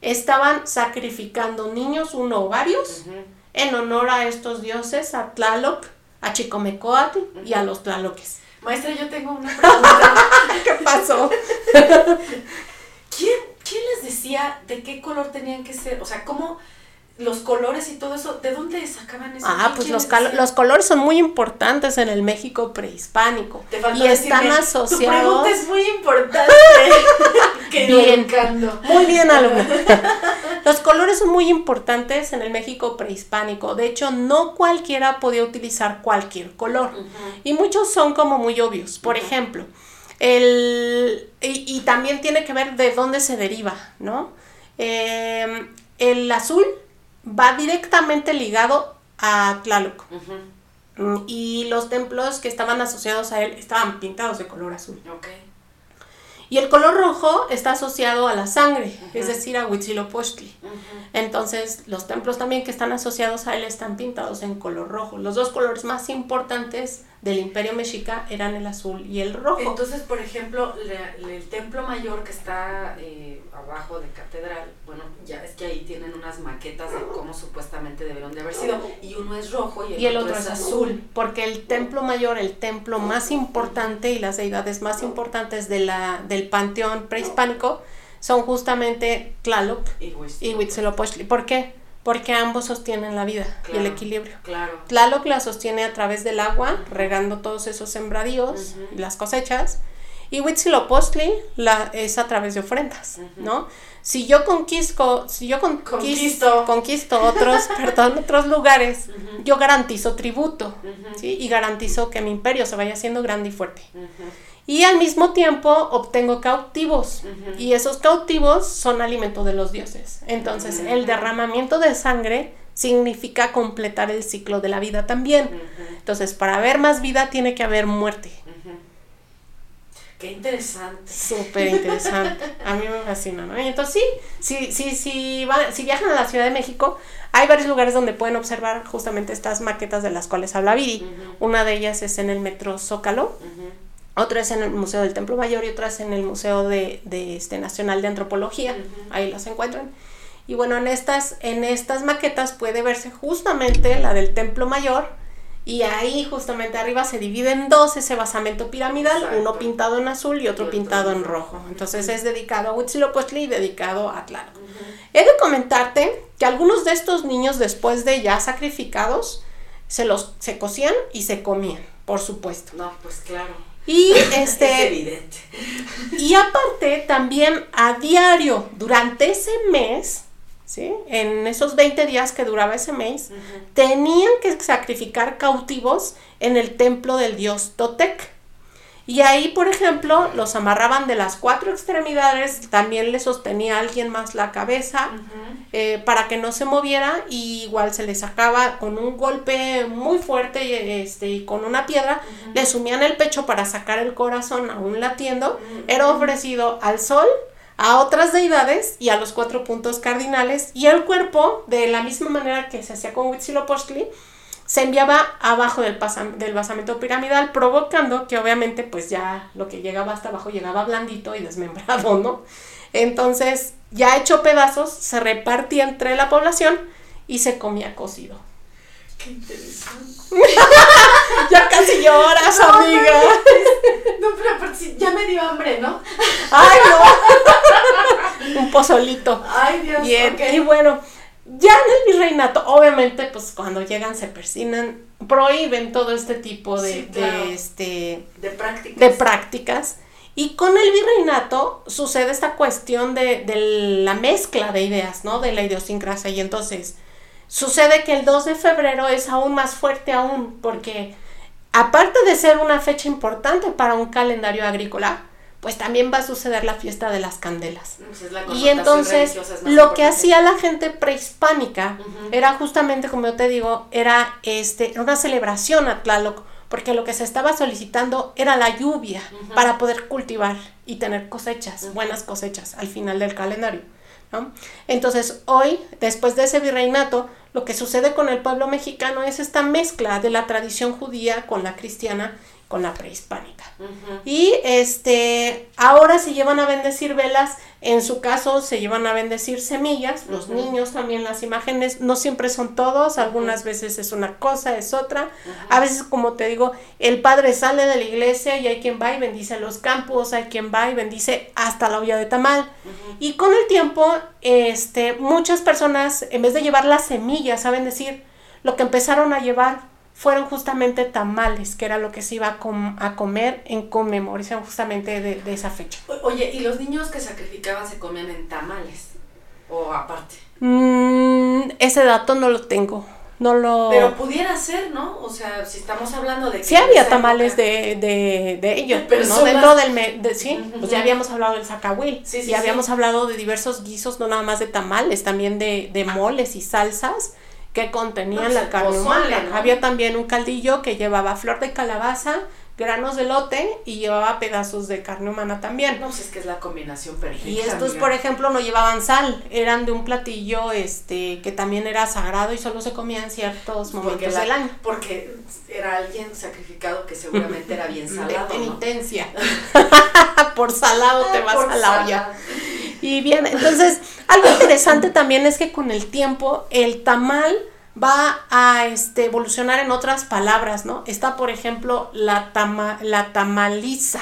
estaban sacrificando niños, uno o varios, en honor a estos dioses, a Tlaloc, a Chicomecoatl y a los Tlaloques.
Maestra, yo tengo una pregunta.
¿Qué pasó?
¿Quién, ¿Quién les decía de qué color tenían que ser? O sea, ¿cómo los colores y todo eso, ¿de dónde sacaban eso?
Ah, pues los, los colores son muy importantes en el México prehispánico. y están asociados. Tu
pregunta es muy importante.
bien, muy bien, alumno. los colores son muy importantes en el México prehispánico. De hecho, no cualquiera podía utilizar cualquier color. Y muchos son como muy obvios. Por ejemplo, el. Y, también tiene que ver de dónde se deriva, ¿no? Eh, el azul va directamente ligado a Tlaloc. Mm, y los templos que estaban asociados a él estaban pintados de color azul. Y el color rojo está asociado a la sangre, es decir, a Huitzilopochtli. Entonces, los templos también que están asociados a él están pintados en color rojo. Los dos colores más importantes del imperio mexica eran el azul y el rojo.
Entonces, por ejemplo, el templo mayor que está eh, abajo de catedral, bueno, ya es que ahí tienen unas maquetas de cómo supuestamente debieron de haber sido, y uno es rojo y el, otro, es azul.
Porque el templo mayor, el templo más importante y las deidades más importantes de la, del panteón prehispánico son justamente Tlaloc y Huitzilopochtli. ¿Por qué? Porque ambos sostienen la vida y el equilibrio.
Claro.
Tlaloc la sostiene a través del agua, regando todos esos sembradíos y las cosechas. Y Huitzilopochtli la, es a través de ofrendas, ¿no? Si yo conquisto, si yo conquisto, conquisto otros, perdón, otros lugares, yo garantizo tributo, ¿sí? Y garantizo que mi imperio se vaya haciendo grande y fuerte y al mismo tiempo obtengo cautivos y esos cautivos son alimento de los dioses. Entonces el derramamiento de sangre significa completar el ciclo de la vida también. Entonces, para haber más vida tiene que haber muerte.
Qué interesante.
Súper interesante. A mí me fascina, ¿no? Y entonces sí, si, si, si, si viajan a la Ciudad de México, hay varios lugares donde pueden observar justamente estas maquetas de las cuales habla Viri. Una de ellas es en el Metro Zócalo, otra es en el Museo del Templo Mayor y otra es en el Museo de, de este, Nacional de Antropología. Ahí las encuentran. Y bueno, en estas, en estas maquetas puede verse justamente la del Templo Mayor, y ahí justamente arriba se divide en dos ese basamento piramidal, uno pintado en azul y otro pintado en rojo. Entonces es dedicado a Huitzilopochtli y dedicado a Tlaloc. He de comentarte que algunos de estos niños después de ya sacrificados se los se cocían y se comían, por supuesto.
No, pues claro.
Y este
es evidente.
Y aparte también a diario durante ese mes en esos 20 días que duraba ese mes, tenían que sacrificar cautivos en el templo del dios Totec. Y ahí, por ejemplo, los amarraban de las cuatro extremidades, también le sostenía a alguien más la cabeza eh, para que no se moviera y igual se le sacaba con un golpe muy fuerte y, este, y con una piedra, le sumían el pecho para sacar el corazón aún latiendo, era ofrecido al sol, a otras deidades y a los cuatro puntos cardinales. Y el cuerpo, de la misma manera que se hacía con Huitzilopochtli, se enviaba abajo del, del basamento piramidal, provocando que obviamente pues ya lo que llegaba hasta abajo llegaba blandito y desmembrado, ¿no? Entonces, ya hecho pedazos, se repartía entre la población y se comía cocido.
Qué interesante.
ya casi lloras, amiga.
No, pero aparte ya me dio hambre, ¿no?
Ay, no. Un pozolito.
Ay, Dios.
Bien, y bueno, ya en el virreinato, obviamente, pues cuando llegan se persinan, prohíben todo este tipo de, de este
de prácticas.
De prácticas. Y con el virreinato sucede esta cuestión de, de la mezcla de ideas, ¿no? De la idiosincrasia. Y entonces, Sucede que el 2 de febrero es aún más fuerte aún, porque aparte de ser una fecha importante para un calendario agrícola, pues también va a suceder la fiesta de las candelas.
Pues
y entonces lo que hacía la gente prehispánica era justamente, como yo te digo, era este, una celebración a Tlaloc, porque lo que se estaba solicitando era la lluvia para poder cultivar y tener cosechas, buenas cosechas al final del calendario. Entonces, hoy, después de ese virreinato, lo que sucede con el pueblo mexicano es esta mezcla de la tradición judía con la cristiana con la prehispánica. Y este, ahora se llevan a bendecir velas, en su caso se llevan a bendecir semillas, los niños también las imágenes, no siempre son todos, algunas veces es una cosa, es otra. A veces, como te digo, el padre sale de la iglesia y hay quien va y bendice los campos, hay quien va y bendice hasta la olla de tamal. Y con el tiempo, este, muchas personas, en vez de llevar las semillas a bendecir, lo que empezaron a llevar fueron justamente tamales, que era lo que se iba a, comer en conmemoración justamente de, esa fecha.
oye, ¿y los niños que sacrificaban se comían en tamales? ¿O aparte?
Mm, ese dato no lo tengo. No lo...
Pero pudiera ser, ¿no? O sea, si estamos hablando de que...
Sí había tamales de, de, de ellos, pero ¿no? Dentro del... sí, pues ya habíamos hablado del zacahuil. Sí, sí, y habíamos hablado de diversos guisos, no nada más de tamales, también de, de moles y salsas que contenían la carne humana. Había también un caldillo que llevaba flor de calabaza, granos de lote y llevaba pedazos de carne humana también.
No, sé, es que es la combinación perfecta.
Y estos, por ejemplo, no llevaban sal, eran de un platillo este que también era sagrado y solo se comía en ciertos momentos del año.
Porque era alguien sacrificado que seguramente era bien salado.
De penitencia. por salado te vas a la olla. Y bien, entonces, algo interesante también es que con el tiempo el tamal va a este, evolucionar en otras palabras, ¿no? Está, por ejemplo, la, tama, la tamaliza,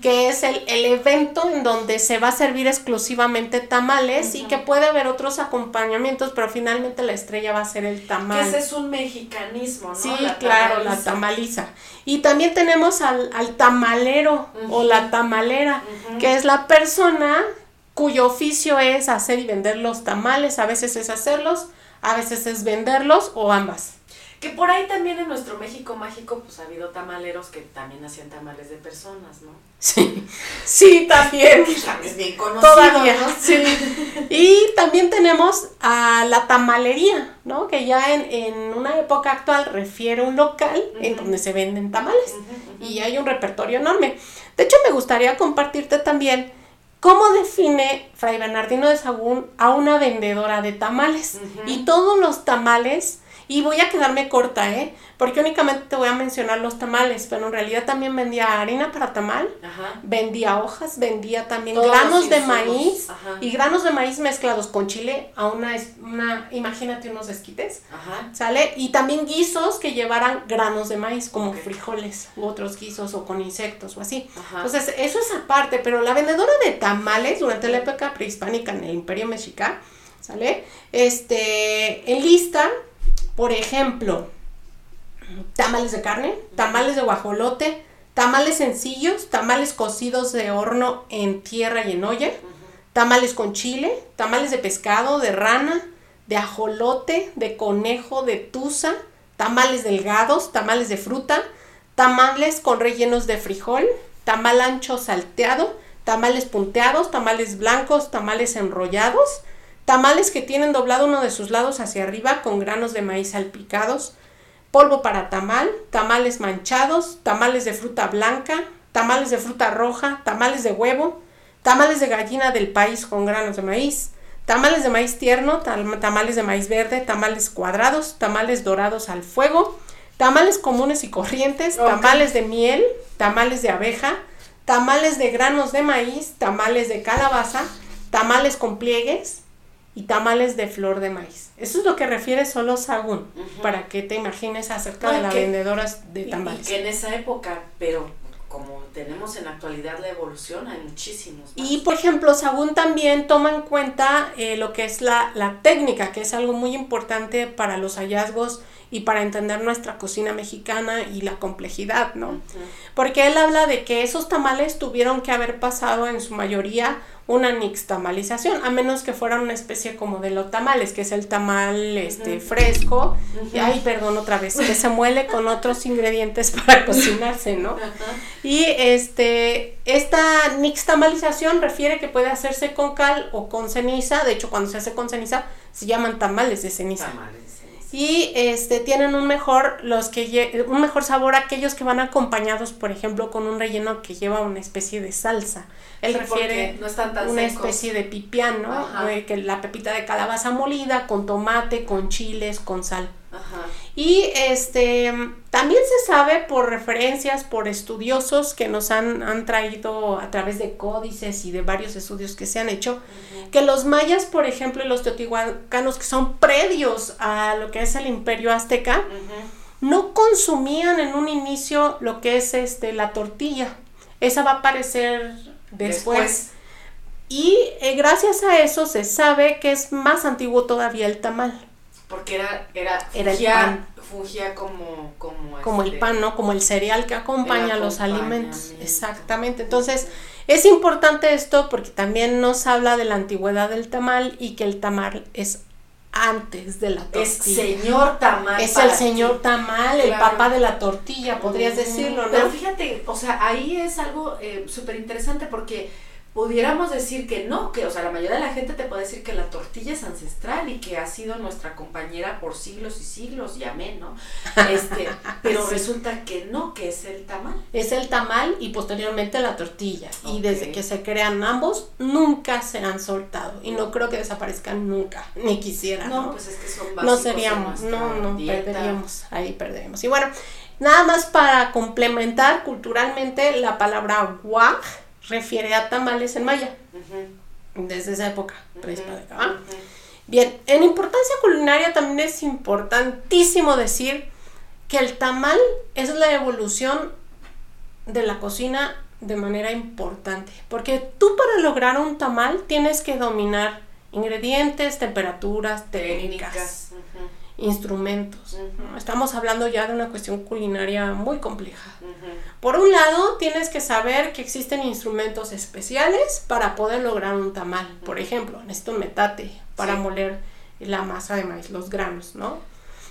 que es el, evento en donde se va a servir exclusivamente tamales y que puede haber otros acompañamientos, pero finalmente la estrella va a ser el tamal.
ese es un mexicanismo, ¿no?
Sí, claro, la tamaliza. Y también tenemos al, al tamalero o la tamalera, que es la persona cuyo oficio es hacer y vender los tamales, a veces es hacerlos, a veces es venderlos o ambas.
Que por ahí también en nuestro México mágico, pues ha habido tamaleros que también hacían tamales de personas, ¿no?
Sí, sí, también.
Es bien conocido.
Todavía,
¿no?
sí. Y también tenemos a la tamalería, ¿no? Que ya en, en una época actual refiere a un local en donde se venden tamales. Y hay un repertorio enorme. De hecho, me gustaría compartirte también cómo define Fray Bernardino de Sagún a una vendedora de tamales. Y todos los tamales, y voy a quedarme corta, ¿eh? Porque únicamente te voy a mencionar los tamales, pero en realidad también vendía harina para tamal,
Ajá.
vendía hojas, vendía también
Todos
granos de maíz
Ajá.
y granos de maíz mezclados con chile a una, una imagínate unos esquites.
Ajá.
¿Sale? Y también guisos que llevaran granos de maíz, como frijoles u otros guisos o con insectos o así.
Ajá.
Entonces, eso es aparte, pero la vendedora de tamales durante la época prehispánica en el Imperio Mexica, ¿sale? Este, enlista, por ejemplo, tamales de carne, tamales de guajolote, tamales sencillos, tamales cocidos de horno en tierra y en olla, tamales con chile, tamales de pescado, de rana, de ajolote, de conejo, de tusa, tamales delgados, tamales de fruta, tamales con rellenos de frijol, tamal ancho salteado, tamales punteados, tamales blancos, tamales enrollados, tamales que tienen doblado uno de sus lados hacia arriba con granos de maíz salpicados, polvo para tamal, tamales manchados, tamales de fruta blanca, tamales de fruta roja, tamales de huevo, tamales de gallina del país con granos de maíz, tamales de maíz tierno, tam- tamales de maíz verde, tamales cuadrados, tamales dorados al fuego, tamales comunes y corrientes, tamales de miel, tamales de abeja, tamales de granos de maíz, tamales de calabaza, tamales con pliegues y tamales de flor de maíz. Eso es lo que refiere solo Sagún, para que te imagines acerca
No,
de
y
las
que-
vendedoras de
Y- Y,
tamales.
que en esa época, pero como tenemos en la actualidad la evolución, hay muchísimos más.
Y por ejemplo, Sagún también toma en cuenta eh, lo que es la, la técnica, que es algo muy importante para los hallazgos y para entender nuestra cocina mexicana y la complejidad, ¿no? Porque él habla de que esos tamales tuvieron que haber pasado en su mayoría una nixtamalización, a menos que fueran una especie como de los tamales, que es el tamal este fresco, y ay, perdón otra vez, que se muele con otros ingredientes para cocinarse, ¿no? Y este, esta nixtamalización refiere que puede hacerse con cal o con ceniza. De hecho, cuando se hace con ceniza, se llaman tamales de ceniza.
Tamales.
Y este tienen un mejor los que un mejor sabor aquellos que van acompañados, por ejemplo, con un relleno que lleva una especie de salsa. Él
Sí,
refiere
no están tan
una
secos.
especie de pipián, ¿no?
Ajá.
Eh, que la pepita de calabaza molida con tomate, con chiles, con sal.
Ajá.
Y este también se sabe por referencias, por estudiosos que nos han, han traído a través de códices y de varios estudios que se han hecho, que los mayas, por ejemplo, y los teotihuacanos, que son previos a lo que es el imperio azteca, no consumían en un inicio lo que es este la tortilla. Esa va a aparecer después. Y eh, gracias a eso se sabe que es más antiguo todavía el tamal.
Porque era, era,
Era el
fungía,
pan.
fungía como, como,
como el
este,
pan, ¿no? Como el cereal que acompaña los alimentos. Exactamente. Entonces, es importante esto porque también nos habla de la antigüedad del tamal y que el tamal es antes de la
Es
tortilla.
señor tamal.
Es el señor
ti.
tamal, el papá de la tortilla, podrías decirlo,
Pero
¿no?
fíjate, o sea, ahí es algo eh, súper interesante porque pudiéramos decir que no, que, o sea, la mayoría de la gente te puede decir que la tortilla es ancestral y que ha sido nuestra compañera por siglos y siglos, y amén, ¿no? Este, pero
Sí.
resulta que no, que es el tamal.
Es el tamal y posteriormente la tortilla. Y desde que se crean ambos, nunca se han soltado. Y no creo que desaparezcan nunca, ni quisiera.
No,
¿no?
pues es que son
no
básicos
seríamos,
de nuestra
no, no,
dieta.
perderíamos, ahí perderíamos. Y bueno, nada más para complementar culturalmente, la palabra guaj refiere a tamales en maya, desde esa época prehispánica. Bien, en importancia culinaria también es importantísimo decir que el tamal es la evolución de la cocina de manera importante, porque tú para lograr un tamal tienes que dominar ingredientes, temperaturas, técnicas,
Técnicas.
Instrumentos. Estamos hablando ya de una cuestión culinaria muy compleja. Por un lado, tienes que saber que existen instrumentos especiales para poder lograr un tamal. Por ejemplo, necesito un metate para
Sí.
moler la masa de maíz, los granos, ¿no?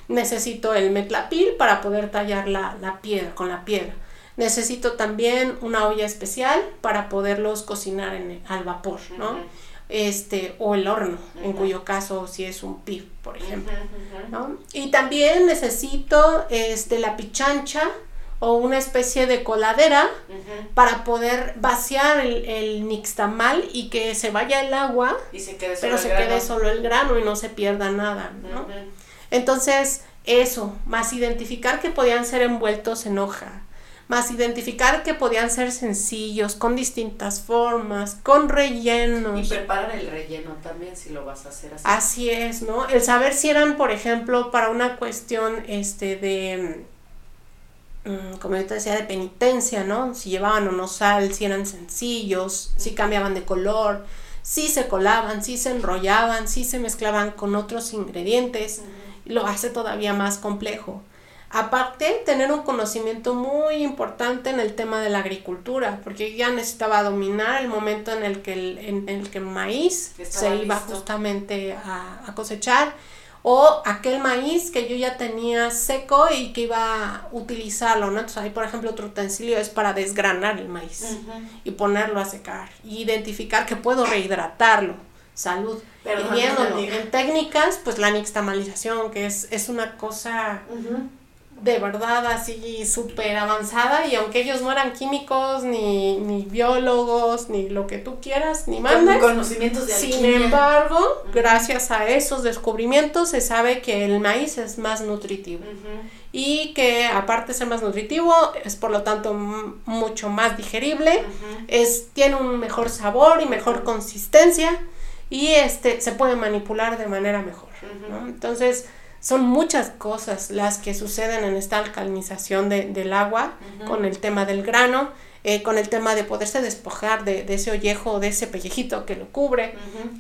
Necesito el metlapil para poder tallar la, la piedra, con la piedra. Necesito también una olla especial para poderlos cocinar en al vapor, ¿no? Este, o el horno, en cuyo caso si es un pib, por ejemplo. ¿no? Y también necesito este, la pichancha o una especie de coladera para poder vaciar el, el, nixtamal y que se vaya el agua, pero se quede solo el grano y no se pierda nada, ¿no? Entonces, eso, más identificar que podían ser envueltos en hoja, más identificar que podían ser sencillos, con distintas formas, con rellenos.
Y preparar el relleno también si lo vas a hacer así.
Así es, ¿no? El saber si eran, por ejemplo, para una cuestión este de mm, como yo te decía, de penitencia, ¿no? Si llevaban o no sal, si eran sencillos, si cambiaban de color, si se colaban, si se enrollaban, si se mezclaban con otros ingredientes, lo hace todavía más complejo. Aparte, tener un conocimiento muy importante en el tema de la agricultura, porque ya necesitaba dominar el momento en el que el, en, el que maíz se iba justamente a, cosechar, o aquel maíz que yo ya tenía seco y que iba a utilizarlo, ¿no? Entonces ahí, por ejemplo, otro utensilio es para desgranar el maíz y ponerlo a secar, identificar que puedo rehidratarlo, salud. Pero en técnicas, pues la nixtamalización, que es, es una cosa de verdad así súper avanzada y aunque ellos no eran químicos ni, ni biólogos ni lo que tú quieras ni mandes
conocimientos de
sin embargo gracias a esos descubrimientos se sabe que el maíz es más nutritivo. Y que aparte de ser más nutritivo es por lo tanto mucho más digerible es tiene un mejor sabor y mejor consistencia y este se puede manipular de manera mejor entonces son muchas cosas las que suceden en esta alcalinización de, del agua con el tema del grano, eh, con el tema de poderse despojar de, de, ese ollejo, de ese pellejito que lo cubre,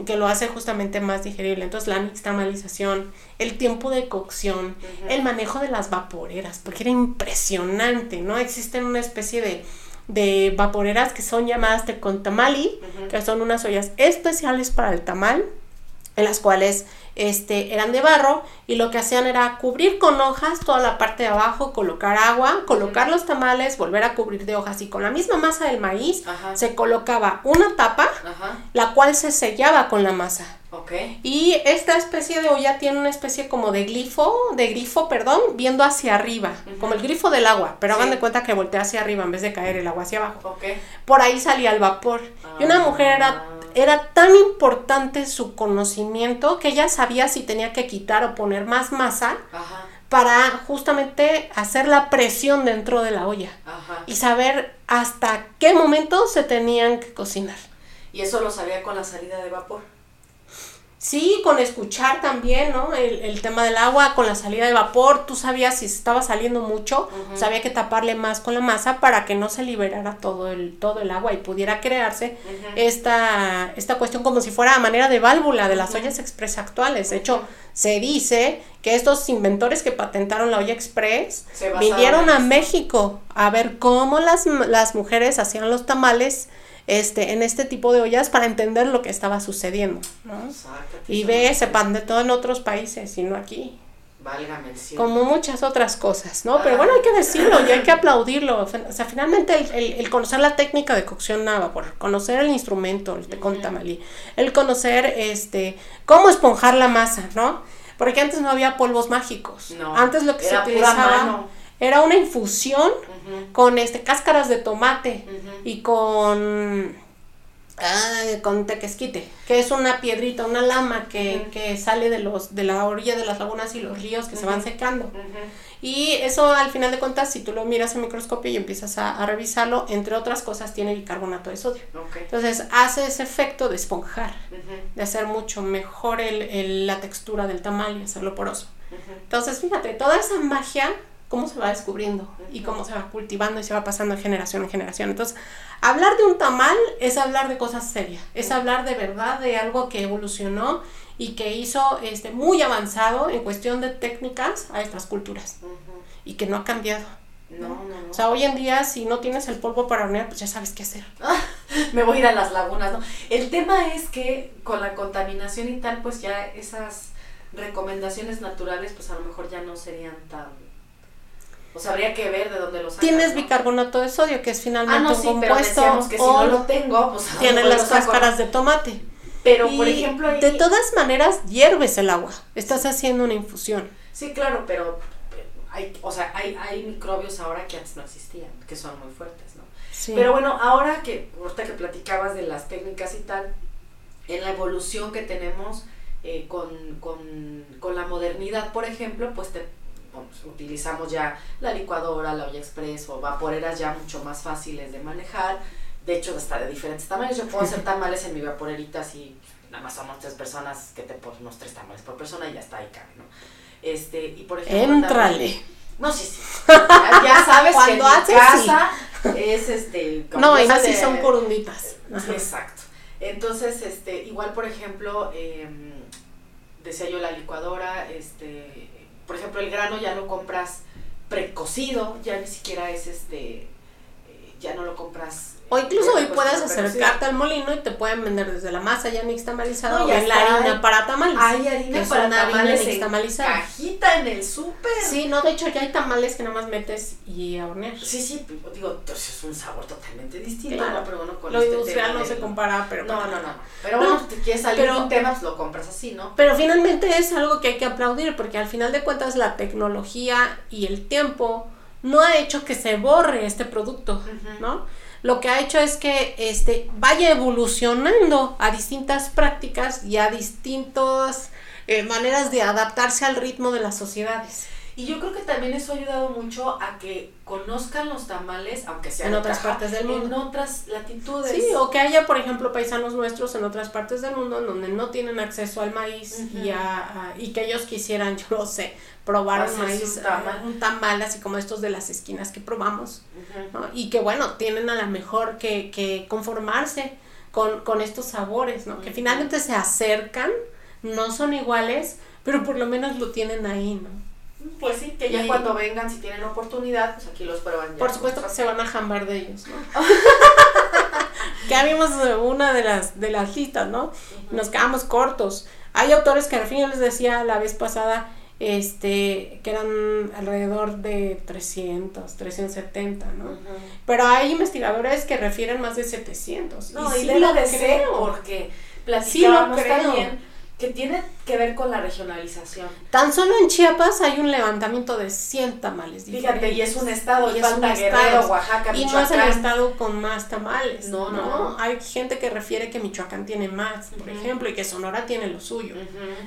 que lo hace justamente más digerible. Entonces la nixtamalización, el tiempo de cocción, el manejo de las vaporeras, porque era impresionante, ¿no? Existen una especie de, de vaporeras que son llamadas de contamali, que son unas ollas especiales para el tamal, en las cuales este, eran de barro y lo que hacían era cubrir con hojas toda la parte de abajo, colocar agua, colocar los tamales, volver a cubrir de hojas y con la misma masa del maíz se colocaba una tapa, la cual se sellaba con la masa. Y esta especie de olla tiene una especie como de glifo, de grifo, perdón, viendo hacia arriba, como el grifo del agua, pero hagan de cuenta que voltea hacia arriba en vez de caer el agua hacia abajo. Por ahí salía el vapor. Y una mujer era era tan importante su conocimiento que ella sabía si tenía que quitar o poner más masa para justamente hacer la presión dentro de la olla y saber hasta qué momento se tenían que cocinar.
Y eso lo sabía con la salida de vapor.
Sí, con escuchar también, ¿no? El, el, tema del agua, con la salida de vapor, tú sabías si estaba saliendo mucho, sabía que taparle más con la masa para que no se liberara todo el, todo el agua y pudiera crearse esta, esta cuestión como si fuera a manera de válvula de las ollas express actuales. De hecho, se dice que estos inventores que patentaron la olla express vinieron a México a ver cómo las, las mujeres hacían los tamales este, en este tipo de ollas para entender lo que estaba sucediendo, ¿no? Y ve, se de todo en otros países y no aquí. Como muchas otras cosas, ¿no? Pero bueno, hay que decirlo y hay que aplaudirlo. O sea, finalmente el, el, conocer la técnica de cocción a vapor, conocer el instrumento, el tamalí, el conocer este cómo esponjar la masa, ¿no? Porque antes no había polvos mágicos. antes lo que se utilizaba era una infusión con este cáscaras de tomate y con ah, con tequesquite, que es una piedrita, una lama que, que, sale de los de la orilla de las lagunas y los ríos que se van secando. Y eso al final de cuentas, si tú lo miras en microscopio y empiezas a, revisarlo, entre otras cosas tiene bicarbonato de sodio. Entonces hace ese efecto de esponjar, de hacer mucho mejor el, la textura del tamal y hacerlo poroso. Entonces fíjate, toda esa magia cómo se va descubriendo y cómo se va cultivando y se va pasando de generación en generación. Entonces, hablar de un tamal es hablar de cosas serias, es hablar de verdad de algo que evolucionó y que hizo este, muy avanzado en cuestión de técnicas a estas culturas y que no ha cambiado.
No, no, no.
O sea, hoy en día si no tienes el polvo para hornear, pues ya sabes qué hacer.
me voy a ir a las lagunas, ¿no? El tema es que con la contaminación y tal, pues ya esas recomendaciones naturales, pues a lo mejor ya no serían tan... O sea, habría que ver de dónde los sacas,
Tienes
¿no?
bicarbonato de sodio, que es finalmente
Ah, no,
un
sí, pero
compuesto.
que si
o
no lo tengo, pues a lo
tiene
mejor
las cáscaras de tomate.
Pero,
Y
por ejemplo, ahí...
de todas maneras, hierves el agua. Estás haciendo una infusión.
Sí, claro, pero eh, hay, o sea, hay, hay microbios ahora que antes no existían, que son muy fuertes, ¿no?
Sí.
Pero bueno, ahora que, ahorita que platicabas de las técnicas y tal, en la evolución que tenemos eh, con, con, con la modernidad, por ejemplo, pues te, utilizamos ya la licuadora, la olla express o vaporeras ya mucho más fáciles de manejar. De hecho, hasta de diferentes tamaños. Yo puedo hacer tamales en mi vaporerita así, nada más somos tres personas que te ponen unos tres tamales por persona y ya está, ahí cabe, ¿no? Este, y por ejemplo. no, sí, sí. Ya, ya sabes que en mi
Cuando haces,
casa es este.
No, y si
de-
son corunditas.
Sí. Exacto. Entonces, este, igual por ejemplo, eh, decía yo la licuadora, este, por ejemplo, el grano ya lo compras precocido, ya ni siquiera es este, eh, ya no lo compras.
O incluso hoy
pues,
puedes acercarte al molino y te pueden vender desde la masa ya nixtamalizada
No,
o bien la harina para tamales.
Hay harina para tamales en
nixtamalizada.
cajita en el súper.
Sí, no, de hecho ya hay tamales que nada más metes y a hornear.
Sí, sí, digo, entonces es un sabor totalmente distinto,
Claro.
¿no? Pero bueno, con
Lo
este
industrial
tema
no se compara, pero
No, no, no. Pero
No,
bueno, si te quieres salir de un tema, pues lo compras así, ¿no?
Pero finalmente es algo que hay que aplaudir porque al final de cuentas la tecnología y el tiempo no ha hecho que se borre este producto. ¿no? Lo que ha hecho es que este vaya evolucionando a distintas prácticas y a distintas eh, maneras de adaptarse al ritmo de las sociedades.
Y yo creo que también eso ha ayudado mucho a que conozcan los tamales, aunque sea
En otras
caja,
partes del mundo.
En otras latitudes.
Sí, o que haya, por ejemplo, paisanos nuestros en otras partes del mundo en donde no tienen acceso al maíz y, a, a- y que ellos quisieran, yo no sé, probar un maíz,
un tamal.
eh, un tamal así como estos de las esquinas que probamos. ¿no? Y que bueno, tienen a lo mejor que, que conformarse con, con estos sabores, ¿no? Que finalmente se acercan, no son iguales, pero por lo menos lo tienen ahí, ¿no?
Pues sí, que ya
Y-
cuando vengan, si tienen oportunidad, pues aquí los prueban ya.
Por supuesto que se van a jambar de ellos, ¿no? vimos una de las, de las listas, ¿no? Nos quedamos cortos. Hay autores que al fin yo les decía la vez pasada, este, que eran alrededor de 300, 370, ¿no? Pero hay investigadores que refieren más de 700.
No,
y sí lo
de ser
creo.
porque
Sí lo
platicábamos
creo.
también que tiene que ver con la regionalización.
Tan solo en Chiapas hay un levantamiento de 100 tamales diferentes.
Fíjate, y es un estado,
Y es un estado.
Oaxaca,
Y no es el estado con más tamales.
No, no.
Hay gente que refiere que Michoacán tiene más, por ejemplo, y que Sonora tiene lo suyo.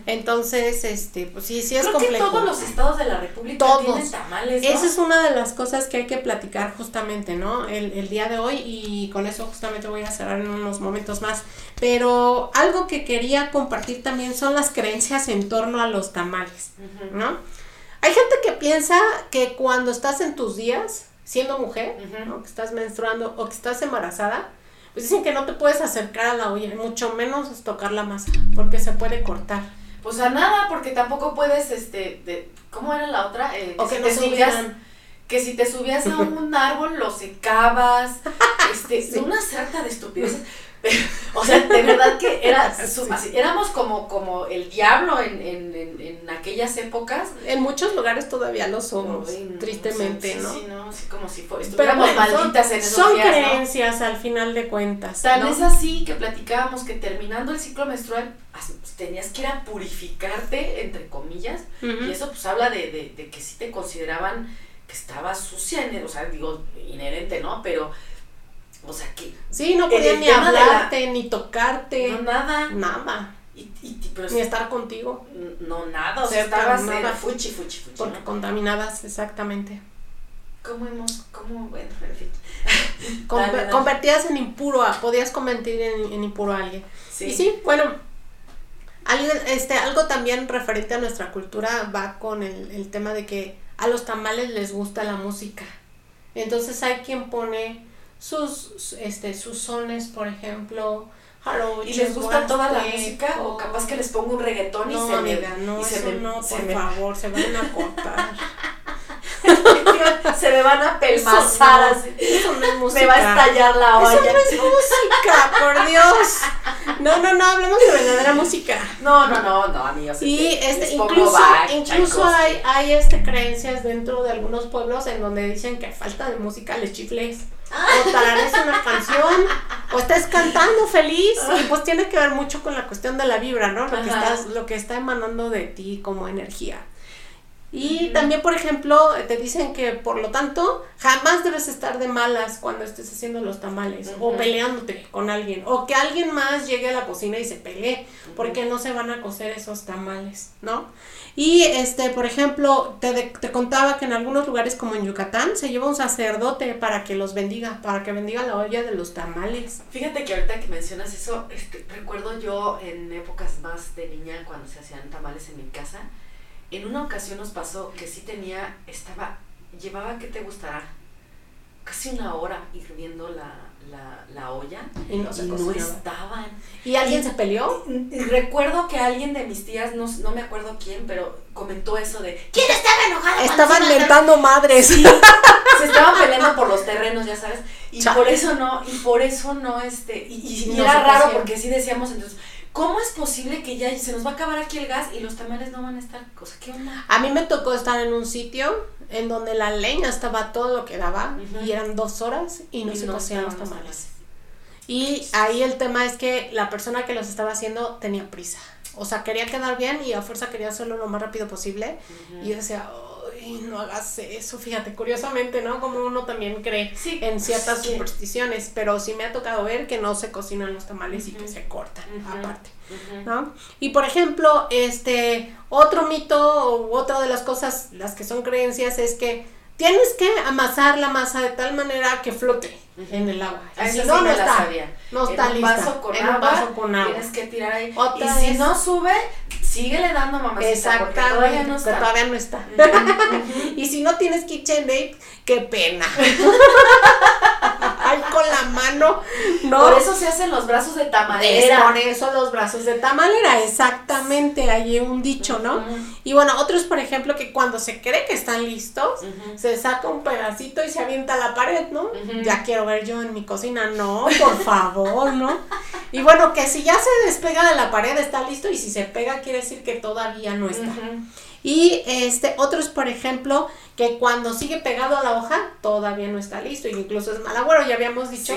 Entonces, este, pues sí, sí es
Creo
complejo.
que todos los estados de la República
Todos.
tienen tamales, ¿no?
Esa es una de las cosas que hay que platicar justamente, ¿no? El, el día de hoy y con eso justamente voy a cerrar en unos momentos más. Pero algo que quería compartir también son las creencias en torno a los tamales. ¿no? Hay gente que piensa que cuando estás en tus días, siendo mujer. ¿no? que estás menstruando o que estás embarazada, pues dicen que no te puedes acercar a la olla, mucho menos tocar la masa, porque se puede cortar.
Pues a nada, porque tampoco puedes, este, de, ¿cómo era la otra? Eh,
O que
si
no
te que si te subías a un árbol lo secabas, este,
Sí.
una sarta de estupideces. O sea, de verdad que era, su-
Sí.
así, éramos como, como el diablo en, en, en, en aquellas épocas.
En muchos lugares todavía lo somos,
no,
tristemente, ¿no?
Sí, sí, no, así como si fue-
Pero
estuviéramos
bueno, son-
malditas en esos
son
días, ¿no?
creencias al final de cuentas. ¿no?
es así que platicábamos que terminando el ciclo menstrual as- tenías que ir a purificarte, entre comillas, y eso pues habla de, de, de que sí te consideraban que estabas sucia, o sea, digo, inherente, ¿no? Pero, o sea, que
Sí, no podían ni
la-
hablarte, ni tocarte,
no nada,
nada,
y, y- y- pero
ni estar contigo,
no nada, o sea, estabas
nada.
fuchi, fuchi, fuchi,
porque
¿no?
contaminadas, exactamente.
¿Cómo hemos, cómo, bueno, en fin.
Con-
Dale, dale.
Convertidas en impuro, a- podías convertir en, en impuro a alguien.
Sí.
Y sí, bueno, algo, este, algo también referente a nuestra cultura va con el, el tema de que a los tamales les gusta la música. Entonces hay quien pone sus, este, sus sones, por ejemplo,
¿Y les gusta toda la música? O capaz que les pongo un reggaetón y se me...
no,
y se
eso
me-
no,
se
por
me-
favor, se van a cortar.
se me van a
Eso
pelmazar
no,
así.
Eso no es música.
Me va a estallar la
Eso
olla.
no es música, por Dios. No, no, no, hablemos de verdadera música.
No, no, no, no, amigos.
Y este, incluso, incluso hay, hay este, creencias dentro de algunos pueblos en donde dicen que a falta de música les chifles. O tarares una canción, o estás cantando feliz, y pues tiene que ver mucho con la cuestión de la vibra, ¿no? Lo que, estás, lo que está emanando de ti como energía. Y también, por ejemplo, te dicen que por lo tanto jamás debes estar de malas cuando estés haciendo los tamales o peleándote con alguien o que alguien más llegue a la cocina y se pelee porque no se van a cocer esos tamales, ¿no? Y este, por ejemplo, te, te contaba que en algunos lugares como en Yucatán se lleva un sacerdote para que los bendiga, para que bendiga la olla de los tamales.
Fíjate que ahorita que mencionas eso, este, recuerdo yo en épocas más de niña cuando se hacían tamales en mi casa en una ocasión nos pasó que sí tenía, estaba, llevaba, ¿qué te gustará? Casi una hora hirviendo la, la, la olla
y no,
estaban.
¿Y alguien se peleó?
recuerdo que alguien de mis tías, no, no me acuerdo quién, pero comentó eso de ¿Quién estaba enojado?
Estaban mentando madres.
Sí, se estaban peleando por los terrenos, ya sabes. Y por eso no, y por eso no, este, y, y, era raro porque sí decíamos entonces, ¿Cómo es posible que ya se nos va a acabar aquí el gas y los tamales no van a estar? O ¿qué onda?
A mí me tocó estar en un sitio en donde la leña estaba todo lo que daba y eran dos horas y no se cocían los tamales. Y ahí el tema es que la persona que los estaba haciendo tenía prisa. O sea, quería quedar bien y a fuerza quería hacerlo lo más rápido posible. Y yo decía, no hagas eso, fíjate, curiosamente, ¿no? Como uno también cree en ciertas supersticiones, pero sí me ha tocado ver que no se cocinan los tamales y que se cortan aparte, ¿no? Y por ejemplo, este, otro mito o otra de las cosas, las que son creencias, es que tienes que amasar la masa de tal manera que flote en el agua.
Y si no, no está, no
está
en un
vaso
con agua, vaso con agua. Tienes que tirar ahí. y si no sube, síguele dando mamacita Exactamente, porque todavía no está.
Todavía no está. y si no tienes KitchenAid, qué pena. Con la mano. No.
Por eso se hacen los brazos de tamalera.
por eso los brazos de tamalera, exactamente. Hay un dicho, ¿no? Y bueno, otros, por ejemplo, que cuando se cree que están listos, se saca un pedacito y se avienta a la pared, ¿no? Ya quiero ver yo en mi cocina. No, por favor, ¿no? Y bueno, que si ya se despega de la pared, está listo. Y si se pega, quiere decir que todavía no está. Y este, otros, por ejemplo, que cuando sigue pegado a la hoja, todavía no está listo. Y incluso es mal agüero. Ya habíamos dicho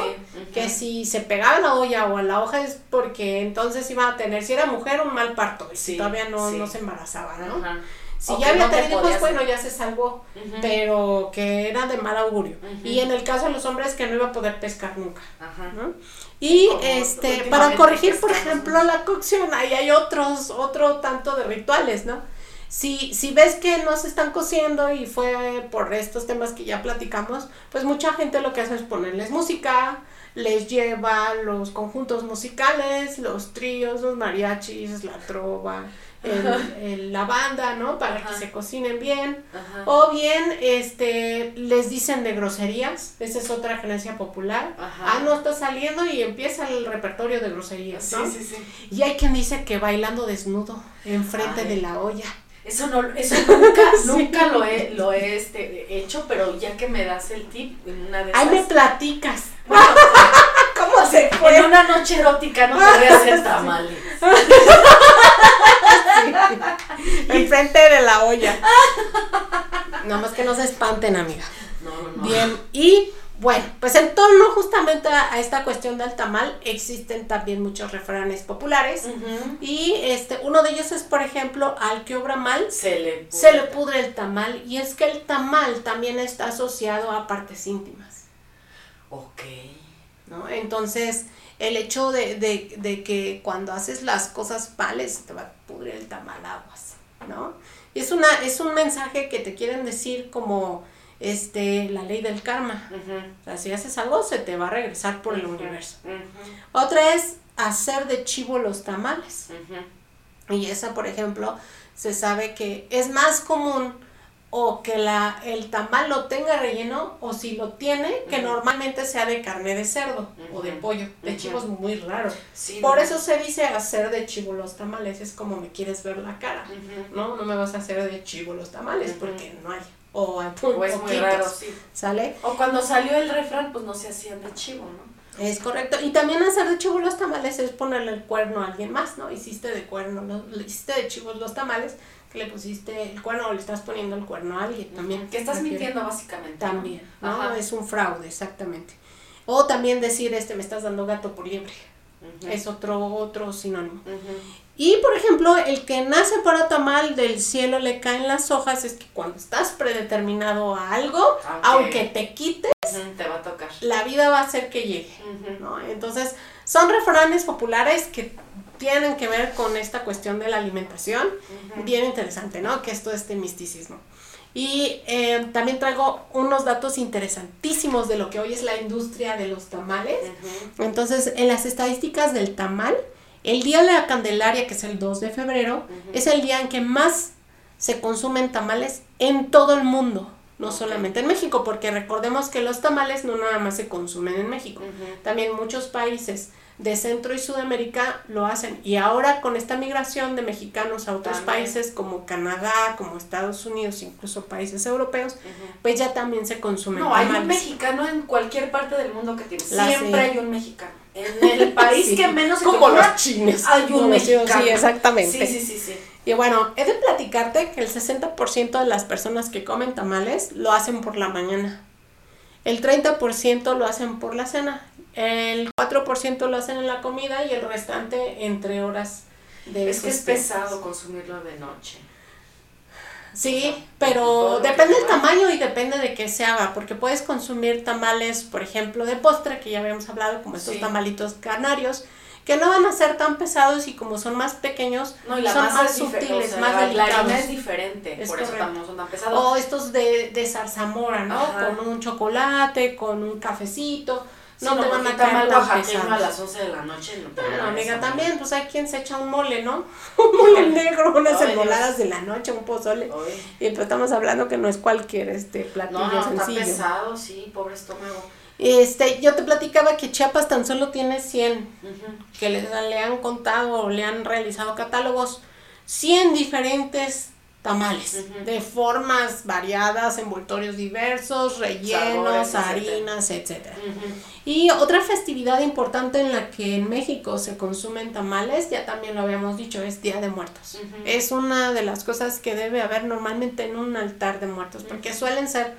que si se pegaba a la olla o a la hoja es porque entonces iba a tener, si era mujer, un mal parto. Y todavía no, no se embarazaba, ¿no? Si ya había tenido pues bueno, ya se salvó, pero que era de mal augurio. Y en el caso de los hombres que no iba a poder pescar nunca. Y este, para corregir, por ejemplo, la cocción, ahí hay otros, otro tanto de rituales, ¿no? Si, si ves que no se están cociendo y fue por estos temas que ya platicamos, pues mucha gente lo que hace es ponerles música, les lleva los conjuntos musicales, los tríos, los mariachis, la trova, el, la banda, ¿no? Para que se cocinen bien. O bien, este, les dicen de groserías. Esa es otra creencia popular. Ah, no está saliendo y empieza el repertorio de groserías, ¿no? Sí, sí, sí. Y hay quien dice que bailando desnudo enfrente de la olla.
Eso no, eso nunca, nunca lo he, lo he este, hecho, pero ya que me das el tip, en una de esas.
Ahí me platicas. ¿Cómo se fue?
En una noche erótica no te voy a hacer tamales.
Enfrente de la olla. No más que no se espanten, amiga.
No, no, no.
Bien, y bueno, pues en torno justamente a, esta cuestión del tamal existen también muchos refranes populares y este uno de ellos es por ejemplo al que obra mal
se le, pudre.
se le pudre el tamal y es que el tamal también está asociado a partes íntimas.
Ok.
¿No? Entonces el hecho de, de, de que cuando haces las cosas males te va a pudrir el tamal aguas, ¿no? Es, una, es un mensaje que te quieren decir como este, la ley del karma. O sea, si haces algo, se te va a regresar por el universo. Otra es hacer de chivo los tamales. Y esa, por ejemplo, se sabe que es más común o que la, el tamal lo tenga relleno o si lo tiene, que normalmente sea de carne de cerdo o de pollo. De chivo es muy raro. Por eso se dice hacer de chivo los tamales. Es como me quieres ver la cara. ¿no? No me vas a hacer de chivo los tamales porque no hay. O,
o es muy raro, sí.
¿Sale?
O cuando salió el refrán, pues no se hacían de chivo, ¿no?
Es correcto. Y también hacer de chivo los tamales es ponerle el cuerno a alguien más, ¿no? Hiciste de cuerno, hiciste de chivos los tamales, que le pusiste el cuerno o le estás poniendo el cuerno a alguien también.
Que estás mintiendo básicamente.
También, ¿no? Es un fraude, exactamente. O también decir, este, me estás dando gato por liebre. Es otro, otro sinónimo. Y por ejemplo, el que nace para tamal del cielo le caen las hojas es que cuando estás predeterminado a algo, aunque te quites,
te va a tocar.
La vida va a hacer que llegue. ¿no? Entonces, son refranes populares que tienen que ver con esta cuestión de la alimentación. Bien interesante, ¿no? Que esto es de misticismo. Y eh, también traigo unos datos interesantísimos de lo que hoy es la industria de los tamales. Entonces, en las estadísticas del tamal, el día de la Candelaria, que es el 2 de febrero, es el día en que más se consumen tamales en todo el mundo, no solamente en México, porque recordemos que los tamales no nada más se consumen en México, también muchos países de Centro y Sudamérica lo hacen. Y ahora con esta migración de mexicanos a otros países como Canadá, como Estados Unidos, incluso países europeos, pues ya también se consumen.
No, hay un mexicano en cualquier parte del mundo que tiene. Siempre hay un mexicano. En el país que menos se
Como los chinos.
Hay un mexicano.
Sí, exactamente.
Sí, sí, sí, sí.
Y bueno, he de platicarte que el 60% de las personas que comen tamales lo hacen por la mañana. El 30% lo hacen por la cena el 4% lo hacen en la comida y el restante entre horas
de Es que es pesado consumirlo de noche.
Sí, pero depende del tamaño y depende de qué se haga, porque puedes consumir tamales, por ejemplo, de postre, que ya habíamos hablado, como estos tamalitos canarios, que no van a ser tan pesados y como son más pequeños, son más sutiles, más delicados.
La es diferente, por eso no son tan pesados.
O estos de, de zarzamora, ¿no? Con un chocolate, con un cafecito
no, te van a caer tan pesados. a las 11 de la noche no te
amiga, también, pues hay quien se echa un mole, ¿no? un mole negro, unas enmoladas de la noche, un pozole. Y pues estamos hablando que no es cualquier este platillo no, sencillo.
está pesado, sí, pobre estómago.
Este, yo te platicaba que Chiapas tan solo tiene 100, que le, le han contado, le han realizado catálogos, 100 diferentes tamales de formas variadas, envoltorios diversos, rellenos, harinas, etc. Y otra festividad importante en la que en México se consumen tamales, ya también lo habíamos dicho, es Día de Muertos. Es una de las cosas que debe haber normalmente en un altar de muertos, porque suelen ser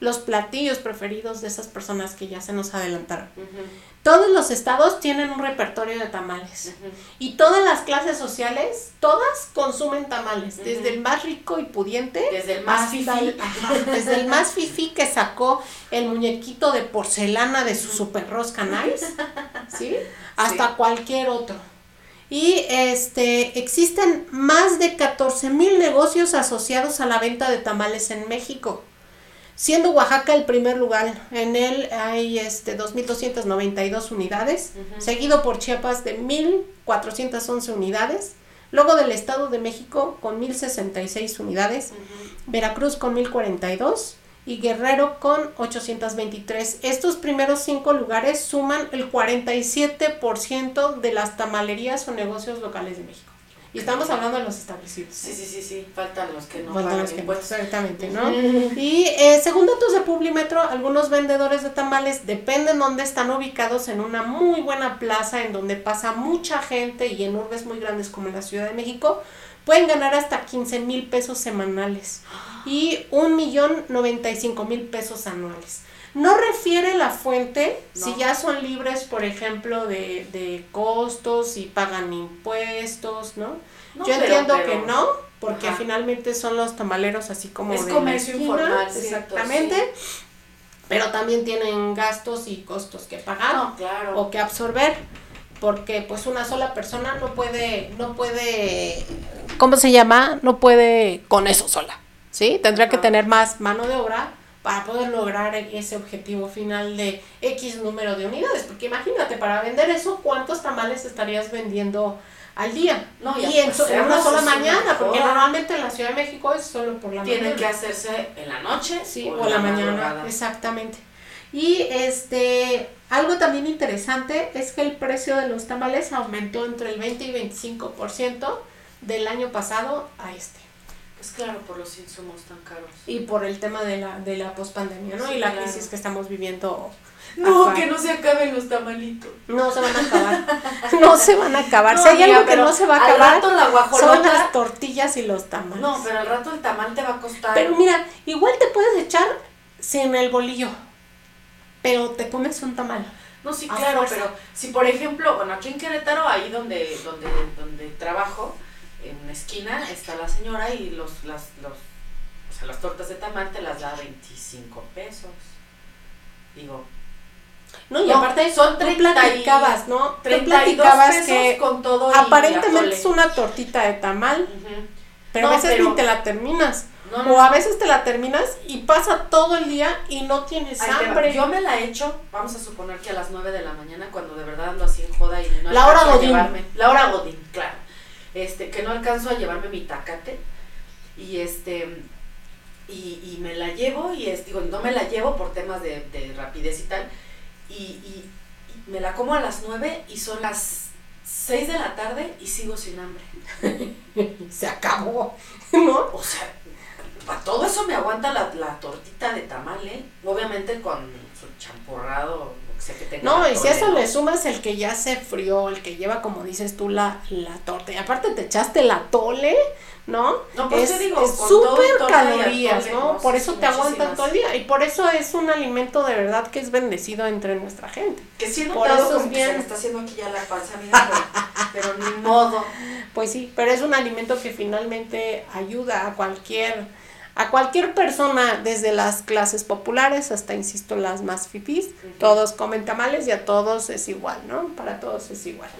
los platillos preferidos de esas personas que ya se nos adelantaron. Todos los estados tienen un repertorio de tamales. Y todas las clases sociales, todas consumen tamales, desde el más rico y pudiente,
desde el más
fifi, desde el más fifi que sacó el muñequito de porcelana de su super rosca nice, ¿sí? Hasta cualquier otro. Y este existen más de 14 mil negocios asociados a la venta de tamales en México siendo Oaxaca el primer lugar. En él hay este 2.292 unidades, seguido por Chiapas de 1.411 unidades, luego del Estado de México con 1.066 unidades, Veracruz con 1.042 y Guerrero con 823. Estos primeros cinco lugares suman el 47% de las tamalerías o negocios locales de México. Y estamos hablando de los establecidos.
Sí, sí, sí, sí. Faltan los que no Faltan los que
Exactamente, ¿no? y eh, según datos de Publimetro, algunos vendedores de tamales, dependen dónde están ubicados, en una muy buena plaza en donde pasa mucha gente y en urbes muy grandes como en la Ciudad de México, pueden ganar hasta 15 mil pesos semanales y un millón 95 mil pesos anuales. No refiere la fuente si ya son libres, por ejemplo, de, de costos y pagan impuestos, ¿no? Yo entiendo que no, porque finalmente son los tamaleros así como
es comercio informal,
exactamente. Pero también tienen gastos y costos que pagar o que absorber, porque pues una sola persona no puede, no puede, ¿cómo se llama? No puede con eso sola, ¿sí? Tendría que tener más mano de obra para poder lograr ese objetivo final de X número de unidades. Porque imagínate, para vender eso, ¿cuántos tamales estarías vendiendo al día?
No,
y en, una sola mañana, porque normalmente en la Ciudad de México es solo por la
mañana. Tienen que hacerse en la noche
sí, o, la, mañana. Exactamente. Y este, algo también interesante es que el precio de los tamales aumentó entre el 20 y 25% del año pasado a este.
Pues claro, por los insumos tan caros.
Y por el tema de la, de la pospandemia, ¿no?
Sí,
y la
claro.
crisis que estamos viviendo.
No,
actual.
que no se acaben los tamalitos.
No se van a acabar. No se van a acabar.
No,
si hay
amiga,
algo que no se va a
al
acabar,
rato la
son las tortillas y los tamales.
No, pero al rato el tamal te va a costar.
Pero mira, igual te puedes echar sin el bolillo, pero te comes un tamal.
No, sí, claro,
fuerza.
pero si por ejemplo, bueno, aquí en Querétaro, ahí donde, donde, donde trabajo, en una esquina, está la señora y los, las, los, o sea, las tortas de tamal te las da 25 pesos. Digo,
No, y
No,
aparte
son
tú
30 y-
platicabas, ¿no? Tú
32
platicabas que
con todo
aparentemente es una tortita de tamal, pero
No,
a veces
pero-
ni te la terminas.
No,
O a veces te la terminas y pasa todo el día y no tienes hambre.
Yo me la he hecho, vamos a suponer que a las 9 de la mañana, cuando de verdad ando así en joda y no
La hora
alcanzo a
Godín.
llevarme. La hora Godín, claro. Este, que no alcanzo a llevarme mi tacate. Y este. Y, y me la llevo, y es, digo, no me la llevo por temas de, de rapidez y tal. Y, y- y me la como a las 9 y son las 6 de la tarde y sigo sin hambre.
Se acabó, ¿no?
O sea, para todo eso me aguanta la, la tortita de tamal, ¿eh? Obviamente con su champurrado,
No, y si eso
¿no?
le sumas el que ya se frió, el que lleva, como dices tú, la, la torta. Y aparte te echaste la tole, ¿no?
No, pues
es
te digo,
es súper calorías, ¿no?
no,
Por eso te aguantan todo el día. Y por eso es un alimento de verdad que es bendecido entre nuestra gente.
Que sí he
Por eso es bien.
se me está haciendo aquí ya la panza, pero, pero ni modo.
Pues sí, pero es un alimento que finalmente ayuda a cualquier a cualquier persona, desde las clases populares hasta, insisto, las más fifís, todos comen tamales y a todos es igual, ¿no? Para todos es igual.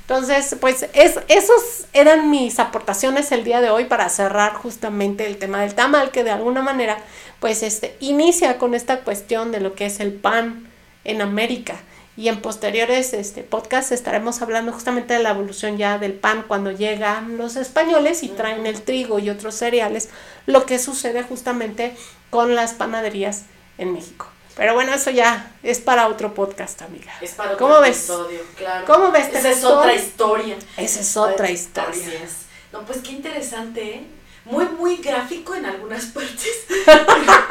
Entonces, pues es, esos eran mis aportaciones el día de hoy para cerrar justamente el tema del tamal, que de alguna manera, pues este, inicia con esta cuestión de lo que es el pan en América. Y en posteriores este, podcasts estaremos hablando justamente de la evolución ya del pan cuando llegan los españoles y traen el trigo y otros cereales, lo que sucede justamente con las panaderías en México. Pero bueno, eso ya es para otro podcast, amiga.
Es para otro
¿Cómo ves?
episodio, claro.
¿Cómo ves?
Esa
¿Te
es otra historia.
Esa es otra
Así
historia.
es. No, pues qué interesante, ¿eh? Muy, muy gráfico en algunas partes.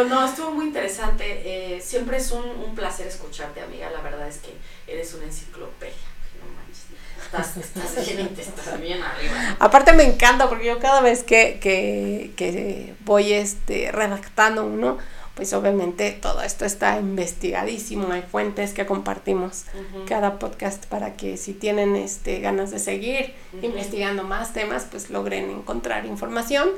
Pero no, estuvo muy interesante. Eh, siempre es un, un placer escucharte, amiga. La verdad es que eres una enciclopedia. No manches. Estás, estás bien, estás bien arriba.
Aparte me encanta porque yo cada vez que, que, que voy este, redactando uno, pues obviamente todo esto está investigadísimo, hay fuentes que compartimos cada podcast para que si tienen este, ganas de seguir investigando más temas, pues logren encontrar información,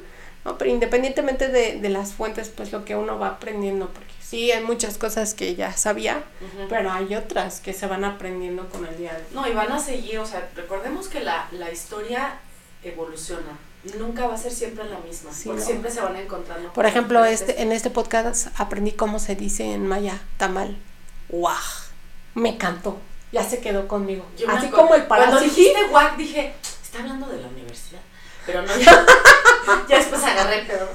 ¿no? Pero independientemente de, de las fuentes, pues lo que uno va aprendiendo, porque sí, hay muchas cosas que ya sabía, pero hay otras que se van aprendiendo con el día de
No, y van a seguir, o sea, recordemos que la, la historia evoluciona. Nunca va a ser siempre la misma.
Sí,
porque
no.
siempre se van encontrando.
Por ejemplo, este, en este podcast aprendí cómo se dice en maya tamal. ¡Guau! Me encantó. Ya se quedó conmigo.
Yo
Así como el
Cuando
parásito.
dijiste guac, dije, está hablando de la universidad. Pero no, ya, ya después agarré el pedo.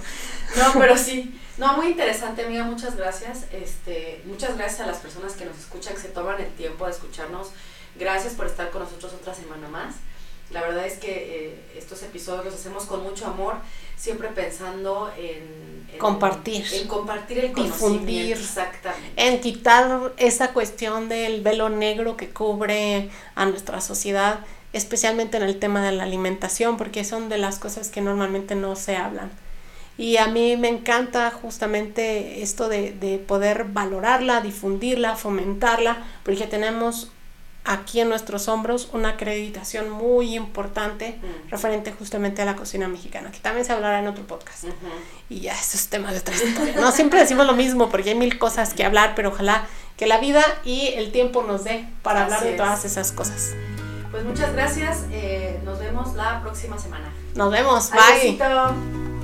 No, pero sí. No, muy interesante, amiga. Muchas gracias. Este, muchas gracias a las personas que nos escuchan, que se toman el tiempo de escucharnos. Gracias por estar con nosotros otra semana más. La verdad es que eh, estos episodios los hacemos con mucho amor, siempre pensando en, en-
Compartir.
En compartir el
Difundir.
Exactamente.
En quitar esa cuestión del velo negro que cubre a nuestra sociedad, especialmente en el tema de la alimentación, porque son de las cosas que normalmente no se hablan. Y a mí me encanta justamente esto de, de poder valorarla, difundirla, fomentarla, porque tenemos aquí en nuestros hombros una acreditación muy importante
Mm.
referente justamente a la cocina mexicana, que también se hablará en otro podcast. Y ya, eso es tema de otra historia. No, siempre decimos lo mismo porque hay mil cosas que hablar, pero ojalá que la vida y el tiempo nos dé para hablar de
es.
todas esas cosas.
Pues muchas gracias. eh, nos vemos la próxima semana.
Nos vemos. Bye.
Adiósito.